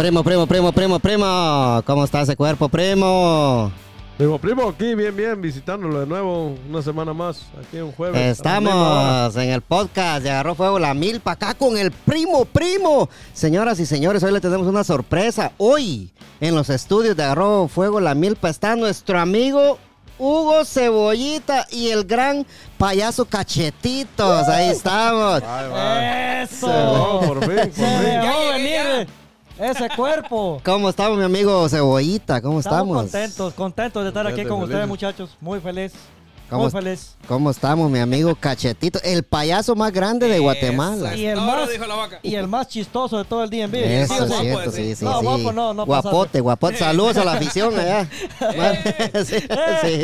Primo, primo, primo, primo, primo. ¿Cómo está ese cuerpo, primo? Primo, primo, aquí bien, bien, visitándolo de nuevo una semana más, aquí un jueves. Estamos en el podcast de Agarró Fuego la Milpa, acá con el primo, primo. Señoras y señores, hoy le tenemos una sorpresa. Hoy, en los estudios de Agarró Fuego la Milpa, está nuestro amigo Hugo Cebollita y el gran payaso Cachetitos. Ahí estamos. Ay, va. ¡Eso! No, por fin, por Se fin. dejó venir ese cuerpo. ¿Cómo estamos, mi amigo Cebollita? ¿Cómo estamos? contentos, contentos de estar aquí con ustedes, muchachos. Muy feliz. ¿Cómo Muy feliz. ¿Cómo estamos, mi amigo Cachetito? El payaso más grande de Guatemala. Y el más, y el más chistoso de todo el día en vivo. Eso ¿Sí es sí? guapo cierto, ese. sí, sí, No, sí. guapo no, no Guapote, guapote. Saludos a la afición allá. sí, sí.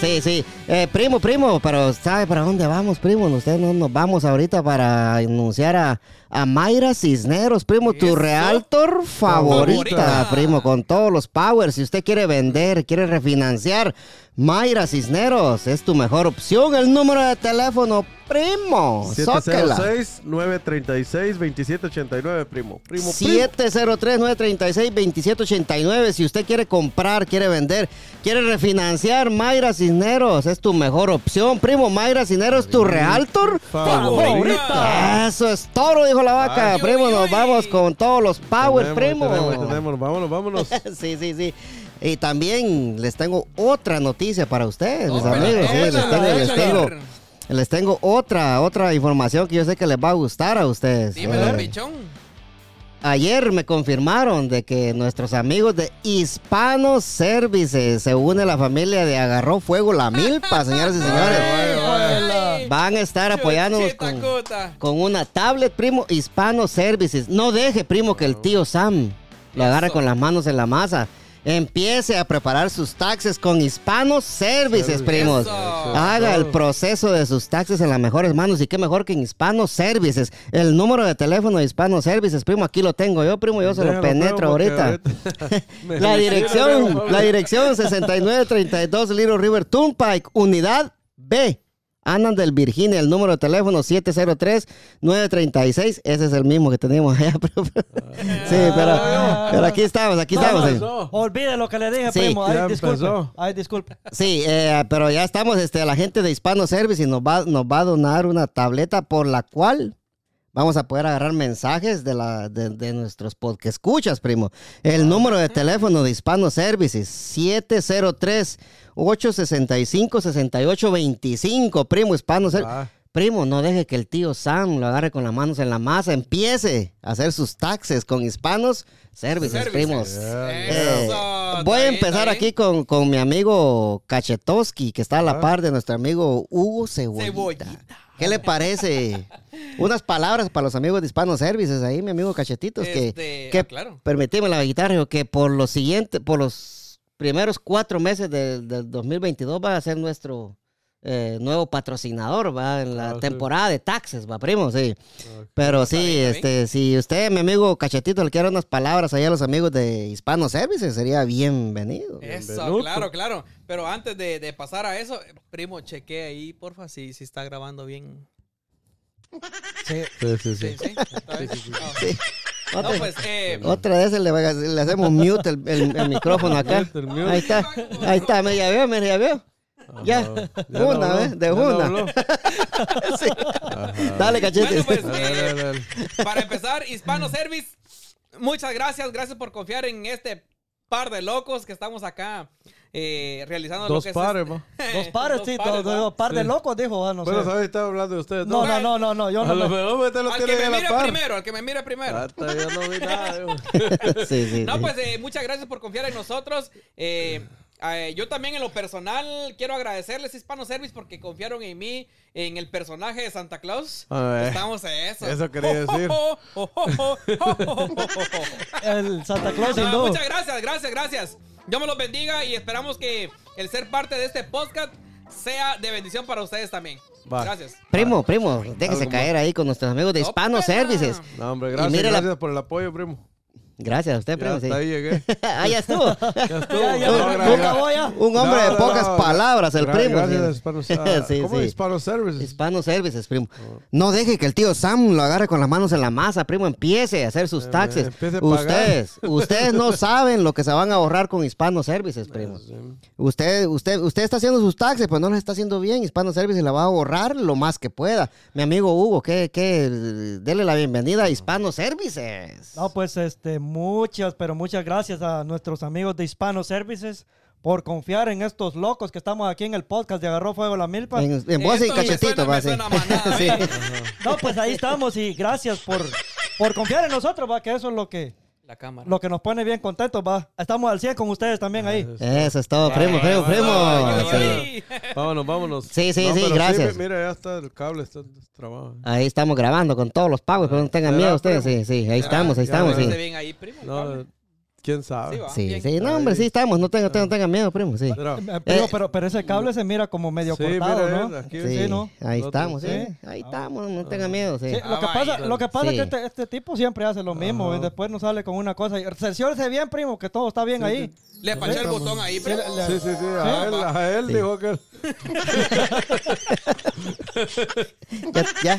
Sí, sí. Eh, primo, primo, pero ¿sabe para dónde vamos, primo? Ustedes no nos vamos ahorita para anunciar a, a Mayra Cisneros, primo, tu realtor favorita, Favorita. primo, con todos los powers. Si usted quiere vender, quiere refinanciar, Mayra Cisneros es tu mejor opción. El número de teléfono, primo. Zócala. 706-936-2789, primo. Primo, primo. 703-936-2789. Si usted quiere comprar, quiere vender, quiere refinanciar, Mayra Cisneros es tu mejor opción. Primo, Mayra Cisneros, tu realtor Favorita. Eso es toro, dijo la vaca. Ay, primo, uy, nos uy. vamos con todos los power, Tenemos, primo. Tenemos, tenemos, vámonos, vámonos. Sí, sí, sí. Y también les tengo otra noticia para ustedes, mis amigos. Sí, les tengo, les tengo, les tengo otra, otra información que yo sé que les va a gustar a ustedes. Dímelo, Eh, pichón. Ayer me confirmaron de que nuestros amigos de Hispano Services se une a la familia de Agarró Fuego la Milpa, señoras y señores. Ay, Van a estar apoyándonos con, con una tablet, primo, Hispano Services. No deje, primo, que el tío Sam lo agarre con las manos en la masa. Empiece a preparar sus taxes con Hispano Services, primos. Haga el proceso de sus taxes en las mejores manos y qué mejor que en Hispano Services. El número de teléfono de Hispano Services, primo, aquí lo tengo yo, primo, yo se lo penetro ahorita. La dirección, la dirección 6932 Little River Turnpike, unidad B. Andan del Virginia, el número de teléfono 703-936. Ese es el mismo que teníamos allá. pero- sí, pero, pero aquí estamos, aquí No, estamos. Empezó. Olvide lo que le dije, Sí. primo. Ay, disculpe. Ay, disculpe. Sí, eh, pero ya estamos, este, la gente de Hispano Service y nos va, nos va a donar una tableta por la cual vamos a poder agarrar mensajes de, la, de, de nuestros podcast escuchas, primo. El número de teléfono de Hispano Services, 703-865-6825, primo Hispano Services. Ah. Primo, no deje que el tío Sam lo agarre con las manos en la masa. Empiece a hacer sus taxes con Hispanos Services, Services. primos. Eh, voy a empezar aquí con, con mi amigo Cachetowski, que está a la Ah. par de nuestro amigo Hugo Cebollita. Cebollita. ¿Qué le parece? Unas palabras para los amigos de Hispano Services ahí, mi amigo Cachetitos, que, Este, que ah, claro. permitime la guitarra, que por los siguientes, por los primeros cuatro meses del, del 2022 va a ser nuestro eh, nuevo patrocinador, va, en la Ah, sí. temporada de taxes, va, primo, sí. Pero sí, bien, este, si usted, mi amigo Cachetito, le quiere unas palabras allá a los amigos de Hispano Services, sería bienvenido. Eso, claro, claro. Pero antes de, de pasar a eso, primo, cheque ahí, porfa, si, si está grabando bien. Sí. Sí, sí, sí. Sí. Ah. No, Otra, pues, eh, otra vez le, hacemos mute el, el- el micrófono acá. Mute, el mute. Ahí está, ahí está, me ya veo, me ya veo. Ya, Ah, ya una, ¿eh? De una. Sí. Dale, cachete. Bueno, pues, Dale, dale, dale. para empezar, Hispano Service, muchas gracias, gracias por confiar en este par de locos que estamos acá eh, realizando lo Dos que pares, es ¿no? Dos pares, sí. pares, Dos, dos par de Sí. locos, dijo. ah, no Bueno, sé. ¿sabes? Estaba hablando de ustedes. No, no, no, no, no. Yo A no. lo me- lo Al que me a la mire par. primero, al que me mire primero. Hasta yo no vi nada. yo. Sí, sí, No, pues eh, muchas gracias por confiar en nosotros. Eh, eh, yo también en lo personal quiero agradecerles Hispano Service porque confiaron en mí en el personaje de Santa Claus. A ver. Estamos en eso. Eso quería decir. El Santa Claus, Ah, duda. muchas gracias, gracias, gracias. Dios me los bendiga y esperamos que el ser parte de este podcast sea de bendición para ustedes también. Va. Gracias. Primo, primo, déjese caer ahí con nuestros amigos de No, Hispano perra. Services. No, hombre, Y gracias, mire la- gracias por el apoyo, primo. Gracias a usted, primo. hasta sí. ahí llegué. ah, ya estuvo. Ya estuvo. Ya, ya, acabó ya. Un hombre No, de pocas no. palabras, el primo. Gracias, sí. Hispano, ah, Sí, ¿Cómo sí. Hispano Services? Hispano Services, primo. No deje que el tío Sam lo agarre con las manos en la masa, primo. Empiece a hacer sus Eh, taxes. empiece a pagar. Ustedes, ustedes no saben lo que se van a ahorrar con Hispano Services, primo. Sí. Usted, usted, usted está haciendo sus taxes, pues no los está haciendo bien. Hispano Services la va a ahorrar lo más que pueda. Mi amigo Hugo, que, que dele la bienvenida a Hispano Services. No, pues este, muchas, pero muchas gracias a nuestros amigos de Hispano Services por confiar en estos locos que estamos aquí en el podcast de Agarró Fuego la Milpa. En, en voz y cachetito, va Sí. ¿eh? No, pues ahí estamos y gracias por, por confiar en nosotros, va, que eso es lo que, La cámara. lo que nos pone bien contentos, va. Estamos al 100 con ustedes también ahí. Eso es todo, primo, primo, primo. Ay, Sí. Vámonos, vámonos. Sí, sí, sí, gracias. mi- mira, ya está el cable, está trabajo. Ahí estamos grabando con todos los pagos, pero no tengan ¿Será, miedo ustedes. primo? Sí, sí, ahí estamos, ahí ya, estamos, ya. sí. ¿Se ven ahí, primo? No, quién sabe. Sí, va. Sí, bien. sí, no, hombre, sí estamos, no tengan, tengan, tengan miedo, primo, sí. Mira, Eh, Eh, pero, pero ese cable se mira como medio Sí, cortado, mira, ¿no? eh, aquí- Sí, Sí, ¿no? ahí Nosotros- estamos, sí. Sí. Ahí estamos, no tengan miedo, sí. Sí, lo que Ah, pasa, lo que pasa Sí. es que este, este tipo siempre hace lo mismo Ajá. y después nos sale con una cosa. Y cerciórese bien, primo, que todo está bien ahí. Le apaché el botón ahí, Sí, primo. Sí, sí, sí, a él, a él Sí. dijo que... Ya, ya,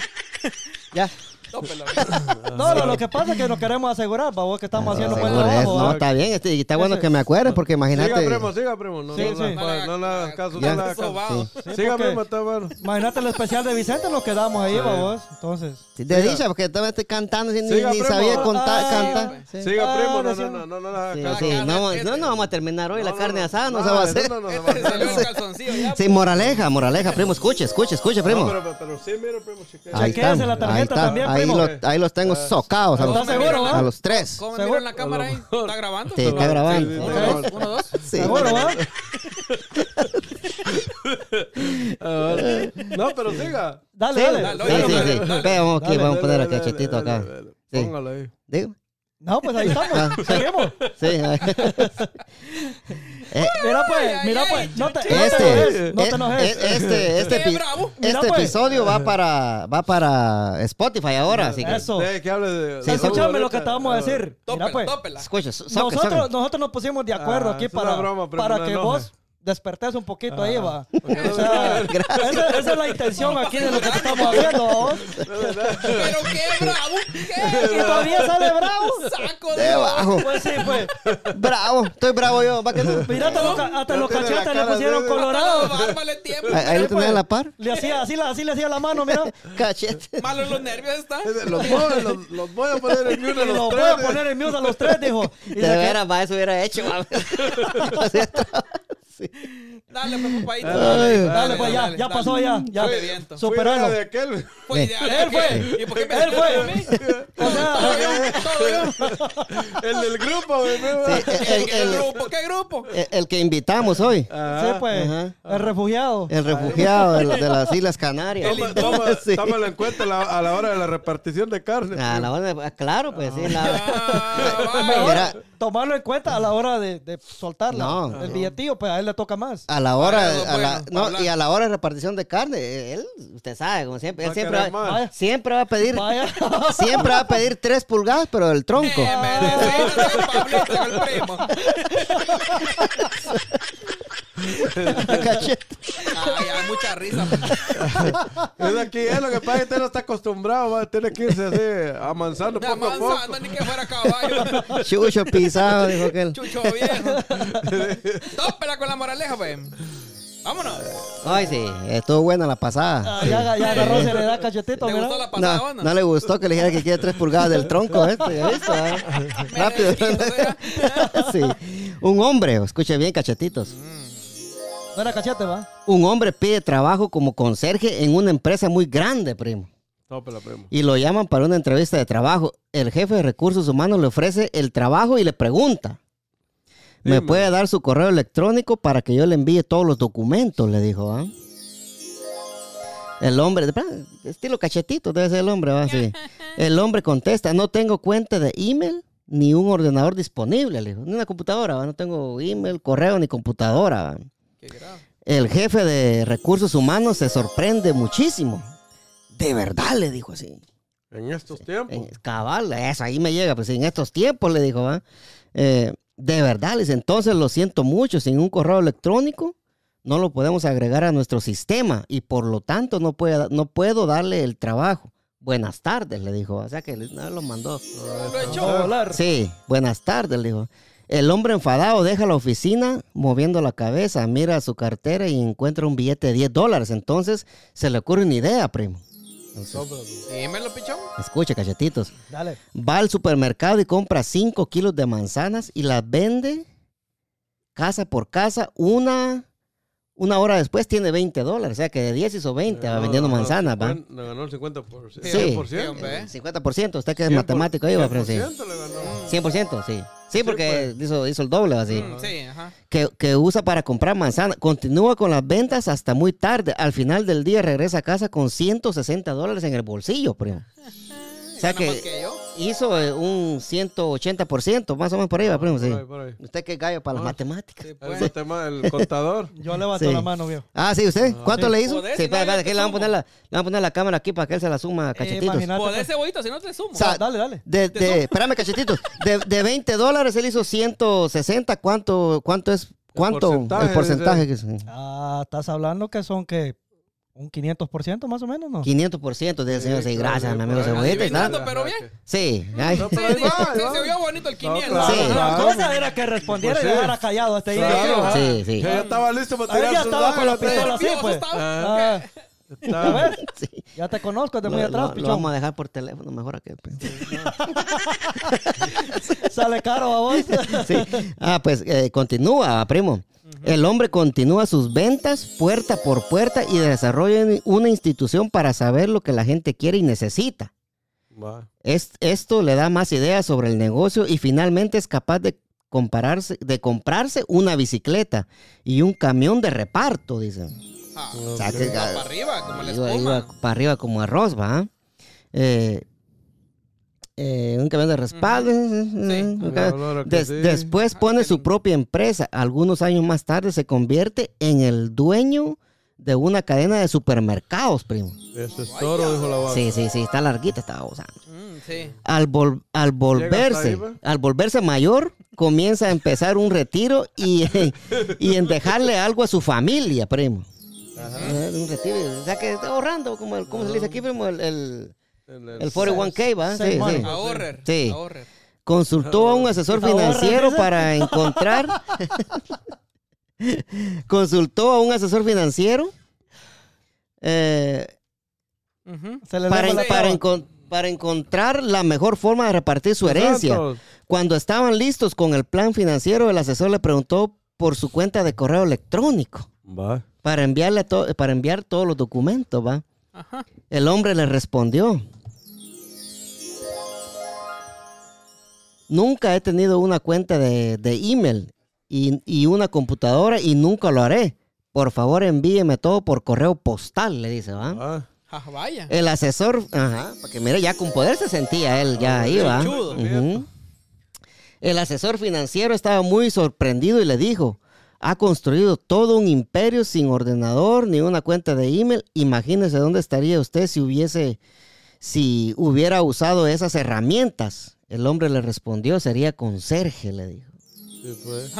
ya. No, no, lo que pasa es que nos queremos asegurar, babos, que estamos haciendo buen trabajo. no, está bien, este, y está bueno que me acuerdes porque Siga, imagínate. primo, siga, primo. No, Sí, no, sí. no, no, no le hagas caso, no le hagas caso. Sí, Siga, primo, está bueno. Imagínate el especial de Vicente, nos quedamos ahí, babos. Entonces, Sí, de dicha, porque todavía estoy cantando ni, Siga, ni primo. sabía contar, Ah, cantar. Sí, Siga, Ah, primo, no, no, no, no, no le hagas sí, caso. No, no, no vamos a terminar hoy la carne no, asada, no no, se va a hacer. No, no, no, no, salió el calzoncillo ya. Sí, moraleja, moraleja, primo, escuche, escuche, escuche, primo. Pero, sí, mira, primo, chequea. La ahí tarjeta está, también, ahí, primo. lo- ahí los tengo socados a ¿Estás los, seguro, a los tres. ¿Cómo me Seguro. miran la cámara ahí? ¿Está grabando? Sí, está grabando. Sí, sí, Uno, dos, uno, dos. Sí. seguro, ¿va? Ah, No, pero siga. Dale, Sí, dale. dale, sí, sí, dale, sí. vamos aquí, Dale, vamos a poner Dale, el cachetito dale, acá. dale, dale. Sí. Póngalo ahí. Digo, No, pues ahí estamos. Ah. Seguimos. sí. Eh, Mira pues, mira pues. No te, no Este, te enojes. No eh, te enojes. eh, este, este, Qué epi- bravo. Mira, este pues. episodio va para, va para Spotify ahora, así que Eso. Deje que hable de... Sí, de- Escúchame lo que ahorita. te vamos a decir. Mira Tópela, pues. tópela. escucha, Nosotros, nosotros nos pusimos de acuerdo Ah, aquí para, broma, para no que enoje. vos despertés un poquito ahí, va. O sea, esa, esa es la intención aquí de lo que estamos haciendo, vos. Pero qué bravo. Y ¿Qué? todavía sale bravo. Saco de Debajo. Pues sí, pues. Bravo, estoy bravo yo, va que no. Mira, hasta los, hasta los cachetes le pusieron tiempo. Ahí, lo tenés a la par. Le hacía, así, le hacía la mano, mira. Cachete. Malos los nervios están. Los voy, los, los voy a poner en uno Y de los los voy tres. a poner en mute a los tres, dijo. Y De veras, va, eso hubiera hecho, va. Sí. Dale, pues, papadito. Ay. Dale, pues ya, ya pasó ya. Ya. Fue Superalo. de aquel. Fue Eh. ideal. Él fue. ¿Y por qué me Él fue. a? O sea. El del grupo. Sí, el, ¿Qué el- grupo? ¿Qué grupo? el- el que invitamos hoy, sí, pues. Ajá. El refugiado. el refugiado de, de las Islas Canarias. El Toma, Sí. tómalo en cuenta la- a la hora de la repartición de carne. Ah, la hora de- ah, claro, pues sí. La, Ah, Mejor tomarlo en cuenta a la hora de, de soltarla. No. el billetillo, pues a él le toca más. a la hora, Vaya, a la- no, y a la hora de repartición de carne, él, usted sabe, como siempre, él siempre va, más. siempre va a pedir, Vaya. siempre va a pedir tres pulgadas, pero del tronco. Eh, me Cachete. Ay, hay mucha risa. Es aquí, es lo que pasa es que usted no está acostumbrado, va, tiene que irse así, amansando Me poco a poco. avanzando, ni que fuera caballo. Chucho pisado, dijo aquel. Chucho viejo. Tópela con la moraleja, pues. Vámonos. Ay, sí, estuvo buena la pasada. Ah, ya, ya agarró, se le da cachetito, ¿Le gustó la pasada No, no? no le gustó que le dijera que quiere tres pulgadas del tronco este, ¿ya visto? ah? Rápido. sí. Un hombre, escuche bien, cachetitos. No era cachete, va. Un hombre pide trabajo como conserje en una empresa muy grande, primo. Tópela, primo. Y lo llaman para una entrevista de trabajo. El jefe de recursos humanos le ofrece el trabajo y le pregunta. ¿Me Dime. puede dar su correo electrónico para que yo le envíe todos los documentos? Le dijo, ¿ah? El hombre, estilo cachetito debe ser el hombre, ¿va? Sí. El hombre contesta, no tengo cuenta de email ni un ordenador disponible, le dijo. Ni una computadora, ¿va? No tengo email, correo ni computadora, ¿va? Qué grave. El jefe de recursos humanos se sorprende muchísimo. De verdad, le dijo así. En estos tiempos. En- cabal, eso ahí me llega, pues en estos tiempos le dijo, ¿va? Eh, de verdad, les entonces lo siento mucho, sin un correo electrónico no lo podemos agregar a nuestro sistema y por lo tanto no, puede, no puedo darle el trabajo. Buenas tardes, le dijo, o sea que no lo mandó. Lo echó. Dólar. Sí, buenas tardes, le dijo. El hombre enfadado deja la oficina moviendo la cabeza, mira su cartera y encuentra un billete de 10 dólares. Entonces se le ocurre una idea, primo. Dímelo, pichón. Escuche, cachetitos. Dale. Va al supermercado y compra 5 kilos de manzanas y las vende casa por casa. Una, una hora después tiene 20 dólares. O sea que de 10 hizo 20 va No, vendiendo no, manzanas, ¿va? Le ganó el 50%. Sí. 100%. Sí, hombre. Eh, 50%. Usted que es 100%, matemático ahí, va, pero sí. 100% le ganó. 100%, sí. Sí, porque pues. hizo, hizo el doble, así. Mm, sí, ajá. que, que usa para comprar manzana. Continúa con las ventas hasta muy tarde. Al final del día regresa a casa con 160 dólares en el bolsillo, primo. O sea que que yo. Hizo eh, un 180%, más o menos por ahí, va, primo. Sí. Por ahí, por ahí. Usted que gallo para las Ah. matemáticas. Sí, El, pues. matema- el contador. Yo levanto Sí. la mano, viejo. Ah, sí, ¿usted? ¿Cuánto Sí. le hizo? Podés, Sí, espera, espera, que le van a poner la, le van a poner la cámara aquí para que él se la suma a cachetitos. imagínate. Podés cebollito, si no te sumo. Dale, dale. De, de, espérame, cachetitos. De, de 20 dólares él hizo 160. ¿Cuánto, cuánto es? ¿Cuánto? porcentaje, el porcentaje. que es? Ah, estás hablando que son que un 500% más o menos, ¿no? 500% del señor. Sí, claro, gracias, mi amigo ahí. Cebollita. ¿verdad? pero bien. Sí, ay. No, pero ahí sí, va, sí, ahí se va. vio bonito el 500. claro, Sí. La claro. cosa era que respondiera Pues y dejara callado este Claro, idiota. ajá. Sí, sí. Ya estaba listo para Ahí tirar ya estaba con la pistola así, pues. estaba. Ah, Está- a ver, Sí. ya te conozco de Lo, muy lo- atrás, lo pichón. vamos a dejar por teléfono, mejor aquel. pues. Sale caro a vos. Sí. Ah, pues eh, continúa, primo. El hombre continúa sus ventas puerta por puerta y desarrolla una institución para saber lo que la gente quiere y necesita. Es- esto le da más ideas sobre el negocio y finalmente es capaz de, compararse, de comprarse una bicicleta y un camión de reparto, dicen. Ah, O sea, que- va para arriba, como la iba, espuma. para arriba como arroz, ¿va? Eh, eh, un camión de respaldo. un Sí. ca- Claro que Des- sí. Después Ah, pone su propia empresa. Algunos años más tarde se convierte en el dueño de una cadena de supermercados, primo. Eso es toro, dijo la vaca. Sí, sí, sí, está larguita, está usando. Mm, sí. Al, vol- al volverse, ¿va? al volverse mayor, comienza a empezar un retiro y, y en dejarle algo a su familia, primo. Eh, Un retiro, o sea que está ahorrando, como el, ¿cómo se le dice aquí, primo? El, el, El- el- el 41K, ¿va? Sí, sí. Ahorrer. Sí. Ahorrer. Consultó a un asesor financiero para encontrar. Consultó a un asesor financiero eh, para, para, traba. encon- para encontrar la mejor forma de repartir su herencia. Cuando estaban listos con el plan financiero, el asesor le preguntó por su cuenta de correo electrónico Va. para, enviarle to- para enviar todos los documentos, ¿va? Ajá. El hombre le respondió. Nunca he tenido una cuenta de, de email y, y una computadora y nunca lo haré. Por favor, envíeme todo por correo postal, le dice, ¿va? Va. Ah, vaya. El asesor, ajá, porque mire, ya con poder se sentía él, ya ahí va. chudo. Ujú. El asesor financiero estaba muy sorprendido y le dijo, ha construido todo un imperio sin ordenador ni una cuenta de email. Imagínese dónde estaría usted si hubiese, si hubiera usado esas herramientas. El hombre le respondió, sería conserje, le dijo. Sí, pues.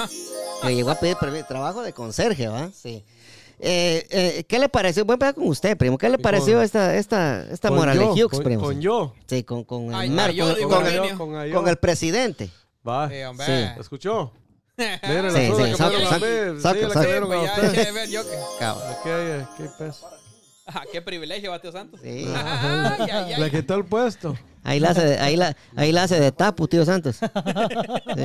Le llegó a pedir trabajo de conserje, ¿va? Sí. Eh, eh, ¿Qué le pareció? Voy a empezar con usted, primo. ¿Qué le pareció con- esta, esta, esta Con moral de yo, Hughes, con, primo? con yo. Sí, con, con el mar- yo con- digo, con Con el- con presidente. Va. Sí, hombre. Sí. ¿Escuchó? Mire, la Sí, sí, que que. Ah, qué privilegio, Bateo Santos. Sí. Ay, ay, ay. Le quitó el puesto. Ahí la hace, de- ahí la, ahí la hace de tapu, tío Santos. Sí.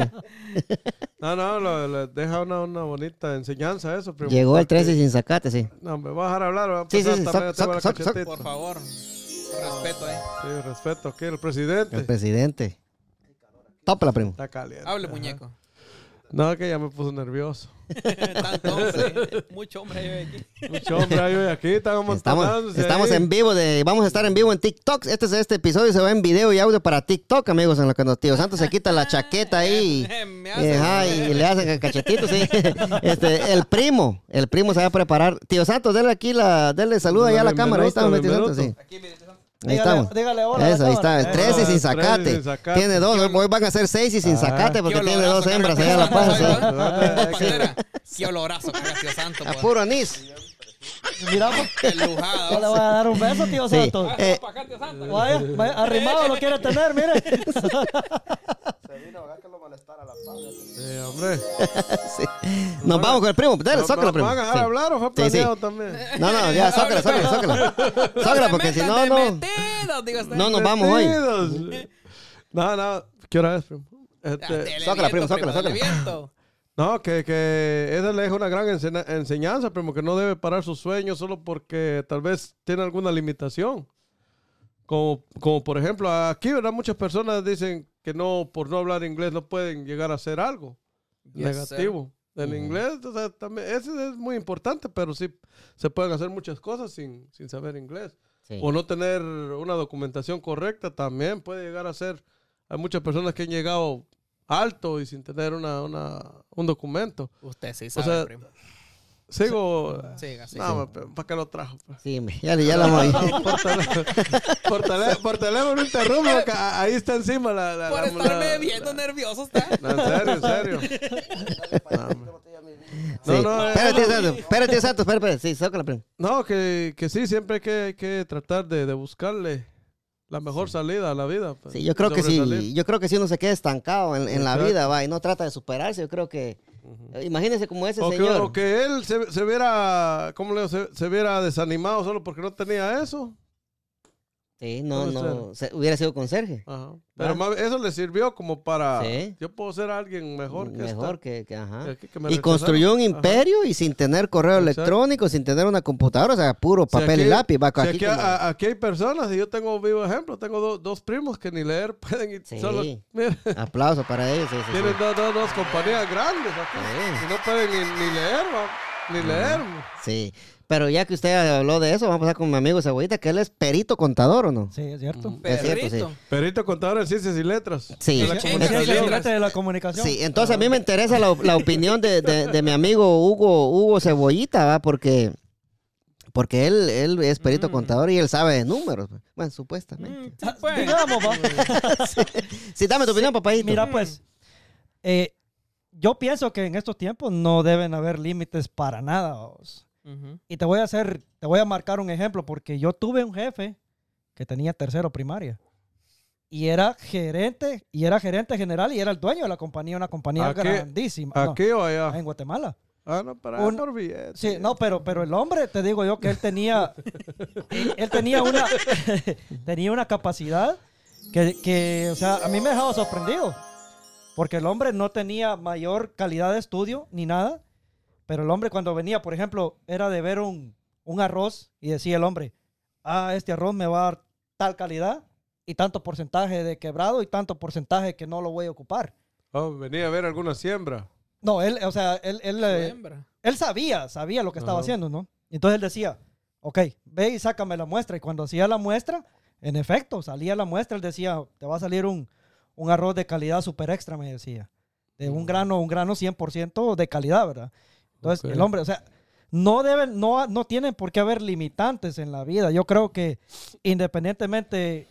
No, no, lo- le deja una, una bonita enseñanza eso, primo. Llegó el Porque- 13 sin sacate, sí. No, me va a dejar hablar. Va a Sí, sí, sí, saca, cachetita. Por favor. Respeto, eh. Sí, respeto aquí, el presidente. El presidente. Tópala, primo. Está caliente. Hable, muñeco. No, que ya me puso nervioso. Tanto hombre. Mucho hombre hay aquí. Mucho hombre hay hoy aquí, estamos Estamos, estamos en vivo de, vamos a estar en vivo en TikTok. Este es este episodio se va en video y audio para TikTok, amigos, en lo que nos tío Santos se quita la chaqueta ahí. Me y, hace- ajá, y le hacen el cachetito, sí. Este, el primo, el primo se va a preparar. Tío Santos, denle aquí la, denle saludo allá a la cámara. Ahí estamos, tío. Santos, sí. Aquí, mire. Ahí Dígale- estamos. dígale hola Eso, ahí está. cámara. El Eso. 13 y sin Tres y sacate. sin sacate. Tiene dos. Hoy van a ser seis y sin Ah. sacate porque tiene dos hembras allá a la panza. Qué olorazo Santo. A pues. puro anís. Mira, pues, yo le voy a dar un beso, tío Sí. Santos. Ah, Eh, Santo. Vaya, vaya, arrimado lo quiere tener, mire. Sí, hombre. Sí. Nos vamos con el primo. Dale, ¿No- sócala, no primo. ¿Van a dejar Sí. hablar o fue Sí, sí. planeado también? No, no, ya, sócala, sócala, sócala. Sócala, porque si no, no. metidos, digo usted. No nos vamos hoy. No, no. ¿Qué hora es, primo? Este, dele Sócala, primo, sócala. viento. No, que, que esa le es una gran enseñanza, primo, que no debe parar sus sueños solo porque tal vez tiene alguna limitación. Como, como por ejemplo, aquí, ¿verdad? Muchas personas dicen que no, por no hablar inglés, no pueden llegar a hacer algo Yes, negativo. El inglés, o sea, también, ese es muy importante, pero sí se pueden hacer muchas cosas sin, sin saber inglés. Sí. O no tener una documentación correcta también puede llegar a ser. Hay muchas personas que han llegado alto y sin tener una, una, un documento. Usted sí O sabe, sea, primo. Sigo. Siga, sí. no, ¿para qué lo trajo? Sí, ya, ya la moví. por, teléfono, por, tele- por teléfono interrumpo, ahí está encima la. la Por la- estarme la- viendo nervioso está. No, en serio, en serio. No. Sí. No, no, eh, Espérate. Espérate. Espérate, espérate. Sí, sócala, primo. No, que, que sí, siempre hay que, hay que tratar de, de buscarle la mejor salida a la vida. pues, Sí, yo creo que sí. Yo creo que si uno se queda estancado en, en la vida, va, y no trata de superarse, yo creo que. Imagínese como ese O que, señor. o que él se, se viera, ¿cómo le digo? Se, se viera desanimado solo porque no tenía eso. Sí, no, no. se- hubiera sido conserje. Ajá. Pero eso le sirvió como para... Sí. Yo puedo ser alguien mejor que Mejor que, que- ajá. que- que me Y construyó un Ajá. imperio y sin tener correo Exacto. electrónico, sin tener una computadora, o sea, puro Si papel y lápiz. Va, si aquí aquí, como- a- aquí hay personas, y yo tengo vivo ejemplo, tengo do- dos primos que ni leer pueden y Sí. solo... Mira, Aplauso para ellos. sí, tienen dos, compañías grandes aquí. Sí. Y no pueden ni, ni leer, va, ni leer. Sí. Pero ya que usted habló de eso, vamos a pasar con mi amigo Cebollita, que él es perito contador, ¿o no? Sí, es cierto. Es cierto, sí. Perrito. Perito contador en ciencias y letras. Sí. De la Es- Es comunicación. ciencia letras. secreta de la comunicación. Sí, entonces a mí me interesa la, la opinión de, de- de mi amigo Hugo, Hugo Cebollita, ¿va? Porque, porque él, él es perito Mm. contador y él sabe de números. Bueno, supuestamente. Mm, sí, pues. Digamos, va. Sí, dame tu opinión, papadito. Mira, pues, eh, yo pienso que en estos tiempos no deben haber límites para nada. vos. Y te voy a hacer, te voy a marcar un ejemplo, porque yo tuve un jefe que tenía tercero primaria. Y era gerente, y era gerente general, y era el dueño de la compañía, una compañía ¿A qué- grandísima. No, ¿Aquí o allá? en Guatemala. Ah, no, para Un- por. Sí, no, pero, pero el hombre, te digo yo que él tenía, él, él tenía una, tenía una capacidad que, que, o sea, a mí me dejaba sorprendido. Porque el hombre no tenía mayor calidad de estudio ni nada. Pero el hombre cuando venía, por ejemplo, era de ver un, un arroz y decía el hombre, ah, este arroz me va a dar tal calidad y tanto porcentaje de quebrado y tanto porcentaje que no lo voy a ocupar. Oh, venía a ver alguna siembra. No, él, o sea, él, él, eh, él sabía, sabía lo que estaba Ajá. haciendo, ¿no? Entonces él decía, ok, ve y sácame la muestra. Y cuando hacía la muestra, en efecto, salía la muestra, él decía, te va a salir un, un arroz de calidad super extra, me decía. De un grano, un grano 100% de calidad, ¿verdad? Entonces, el hombre, o sea, no deben, no, no tienen por qué haber limitantes en la vida. Yo creo que independientemente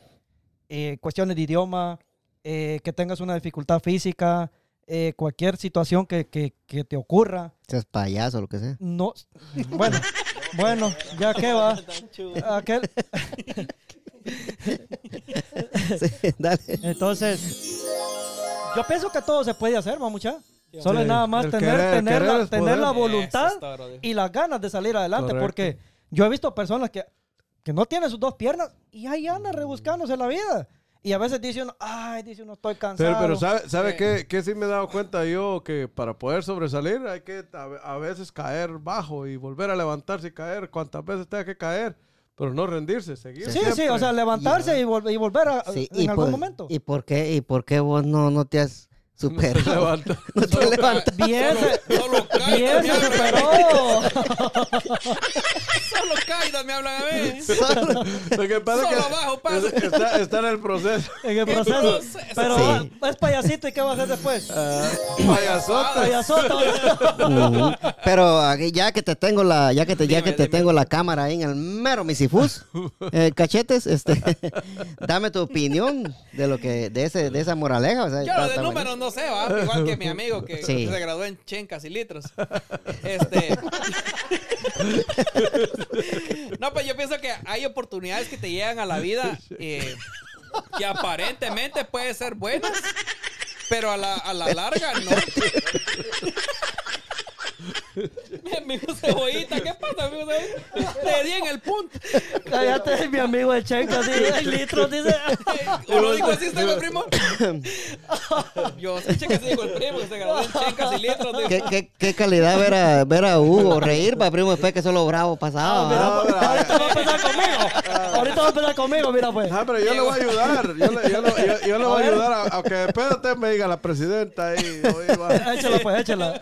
eh, cuestiones de idioma, eh, que tengas una dificultad física, eh, cualquier situación que, que- que te ocurra, Seas payaso, lo que sea. no, bueno, bueno, ya que va. Aquel, Sí, dale. entonces, yo pienso que todo se puede hacer, mamucha. Solo Sí, es nada más el tener, querer, tener, querer la, tener la voluntad y las ganas de salir adelante. Correcto. Porque yo he visto personas que, que no tienen sus dos piernas y ahí andan rebuscándose la vida. Y a veces dice uno, ay, dice uno, estoy cansado. Pero, pero ¿sabe, sabe Sí. qué, qué sí me he dado cuenta yo? Que para poder sobresalir hay que a, a veces caer bajo y volver a levantarse y caer cuantas veces tenga que caer, pero no rendirse, seguir. sí, sí, siempre. o sea, levantarse y, vol- y volver a, Sí, en y algún por- momento. ¿Y por qué, y por qué vos no, no te has Superó. Se levanta. No se Solo levanta. Bien, solo- Solo Caida bien me se hablan. superó. Solo Caida me hablan a mí. Lo que pasa Solo es que abajo pasa. es- está, está en el proceso. En el ¿Qué proceso. proceso? Pero Sí. va- es payasito y ¿qué va a hacer después? Ah, payasota. Payasota. Ujú. Pero aquí, ya que te tengo la, ya que te, ya Dime, que te dime. tengo la cámara ahí en el mero misifus, eh, cachetes, este, dame tu opinión de lo que, de ese, de esa moraleja. O sea, Yo está- lo de números no sé, ¿va? Igual que mi amigo que Sí. se graduó en chencas y litros. Este. no, pues yo pienso que hay oportunidades que te llegan a la vida eh, que aparentemente pueden ser buenas, pero a la, a la larga no. Mi amigo Cebollita, ¿qué pasa, amigo Cebollita? Le di en el punto. Cállate, mi amigo de Chenca, sí, hay litros, dice. Uno dijo así, ¿está el primo? Yo escuché que sí dijo el primo, que se graduó en chencas y litros. digo. ¿Qué, qué, qué calidad ver a, ver a Hugo reír, pa' primo, después que solo bravo pasaba. Mira, ¿va? pues, ahorita va a empezar conmigo. Ahorita va a empezar conmigo, mira pues. Ah, pero yo le voy a ayudar. Yo le, yo le- yo- yo le voy a ayudar, aunque después usted me diga la presidenta ahí. oye, va. Échala pues, échala.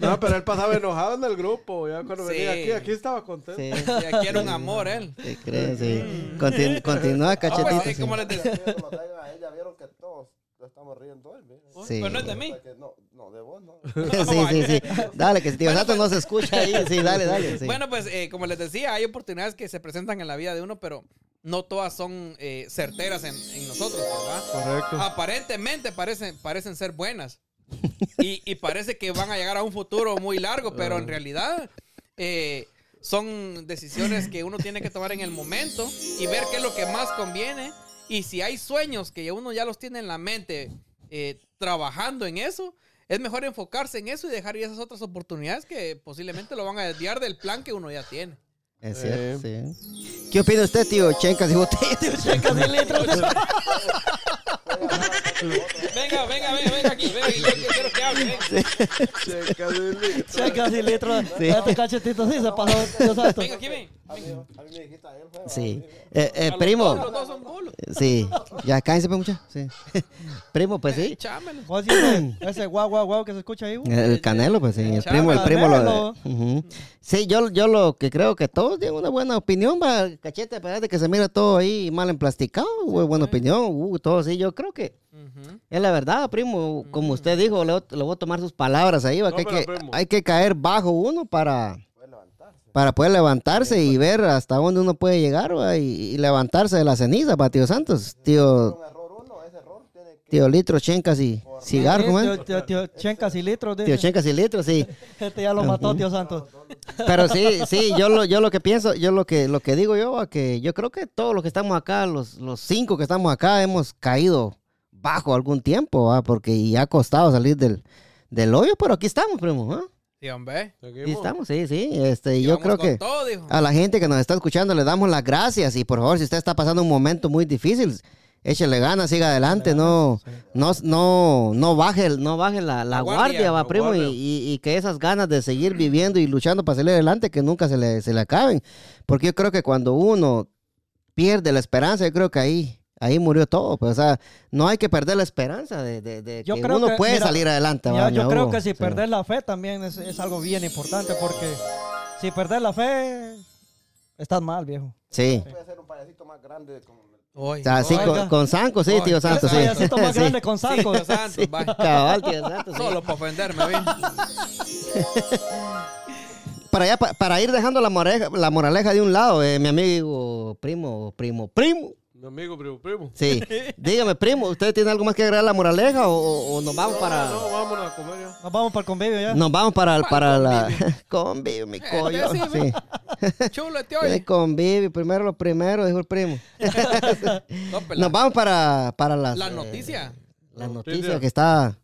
No, pero él pasaba enojado en el grupo. Ya cuando Sí. venía aquí, aquí estaba contento. Sí, Y aquí era un amor él. ¿qué crees? Sí. Continu- continúa, Ah, pues, cachetito. eh, sí. como les traigan a ella, vieron que todos lo estamos riendo hoy. mira. Sí. Pero no es de mí. No, no, de vos no. sí, sí, sí. Dale, que si tío Santos no se escucha ahí. Sí, dale, dale. sí. Bueno, pues eh, como les decía, hay oportunidades que se presentan en la vida de uno, pero no todas son eh, certeras en, en nosotros, ¿verdad? Correcto. Aparentemente parecen, parecen ser buenas. Y, y parece que van a llegar a un futuro muy largo, pero en realidad eh, son decisiones que uno tiene que tomar en el momento y ver qué es lo que más conviene. Y si hay sueños que uno ya los tiene en la mente eh, trabajando en eso, es mejor enfocarse en eso y dejar esas otras oportunidades que posiblemente lo van a desviar del plan que uno ya tiene. Es cierto, sí. ¿Qué opina usted, tío? Chencas y botellas. Chencas y litros. Venga, venga, venga, venga aquí, venga, yo quiero que hable. venga. Checa de litro. Chencas y litros. Este cachetito sí se pasó, Dios santo. Venga aquí, ven. A mí, a mí me dijiste a él, fue, Sí. a Eh, eh, primo. dos, Los dos son bulos. Sí. Ya cállense, pues, mucha. Sí. primo, pues sí. Chámelo. Dices, ese guau, guau, guau que se escucha ahí. güey. El canelo, pues sí. El primo, el primo lo. Sí, yo, yo lo que creo que todos tienen una buena opinión, va, cachete, de que se mira todo ahí mal emplasticado, güey, buena opinión, uh, todo sí, yo creo que es la verdad, primo, como usted dijo, le, le voy a tomar sus palabras ahí, va, No, que, hay que primo. hay que caer bajo uno para. Para poder levantarse y ver hasta dónde uno puede llegar, va, y, y levantarse de la ceniza, para tío Santos, tío, tío Litro, Chencas y cigarro, ¿cómo tío- es? tío- tío Chencas y litros. Tío. Chencas y Litro, sí. Este ya lo mató, Dios santo. Pero sí, sí, yo lo, yo lo que pienso, yo lo que, lo que digo yo, a que yo creo que todos los que estamos acá, los, los cinco que estamos acá, hemos caído bajo algún tiempo, ¿va? porque ya ha costado salir del, del hoyo, pero aquí estamos, primo, ¿ah? Sí, hombre. Aquí estamos, sí, sí. Este, y Y yo creo que todo, a la gente que nos está escuchando le damos las gracias y por favor, si usted está pasando un momento muy difícil, échele ganas, siga adelante, no, no, no, no baje, el- no baje la, la La guardia, guardia, va, la primo, y, guardia. y- y que esas ganas de seguir viviendo y luchando para salir adelante, que nunca se le, se le acaben. Porque yo creo que cuando uno pierde la esperanza, yo creo que ahí, ahí murió todo. Pues, o sea, no hay que perder la esperanza de, de- de Yo que creo uno que, puede mira, salir adelante. Va, yo creo Hugo. que si Sí. perder la fe también es, es algo bien importante porque si perder la fe, estás mal, viejo. Sí. Puede ser un payasito más grande como el- Hoy. O sea, sí, con, con Sanco, sí, tío Santos, sí. Payasito más Sí. grande con Sí, Sanco. Cabal, tío Santos, sí. Solo para ofenderme, ¿ven? para, allá, pa- para ir dejando la moraleja, la moraleja de un lado, eh, mi amigo, primo, primo, primo. Mi amigo, primo, primo. Sí. Dígame, primo, ¿usted tiene algo más que agregar a la moraleja o, o- nos vamos para... No, vámonos a comer ya. Nos vamos para el convivio ya. Nos vamos para, ¿Cuál para la... convivio? Mi collo. sí, Sí. Chulo, te El oye. convivio, primero lo primero, dijo el primo. No, pues, Nos vamos para, para las... la eh, noticia. La La noticia noticia. que está...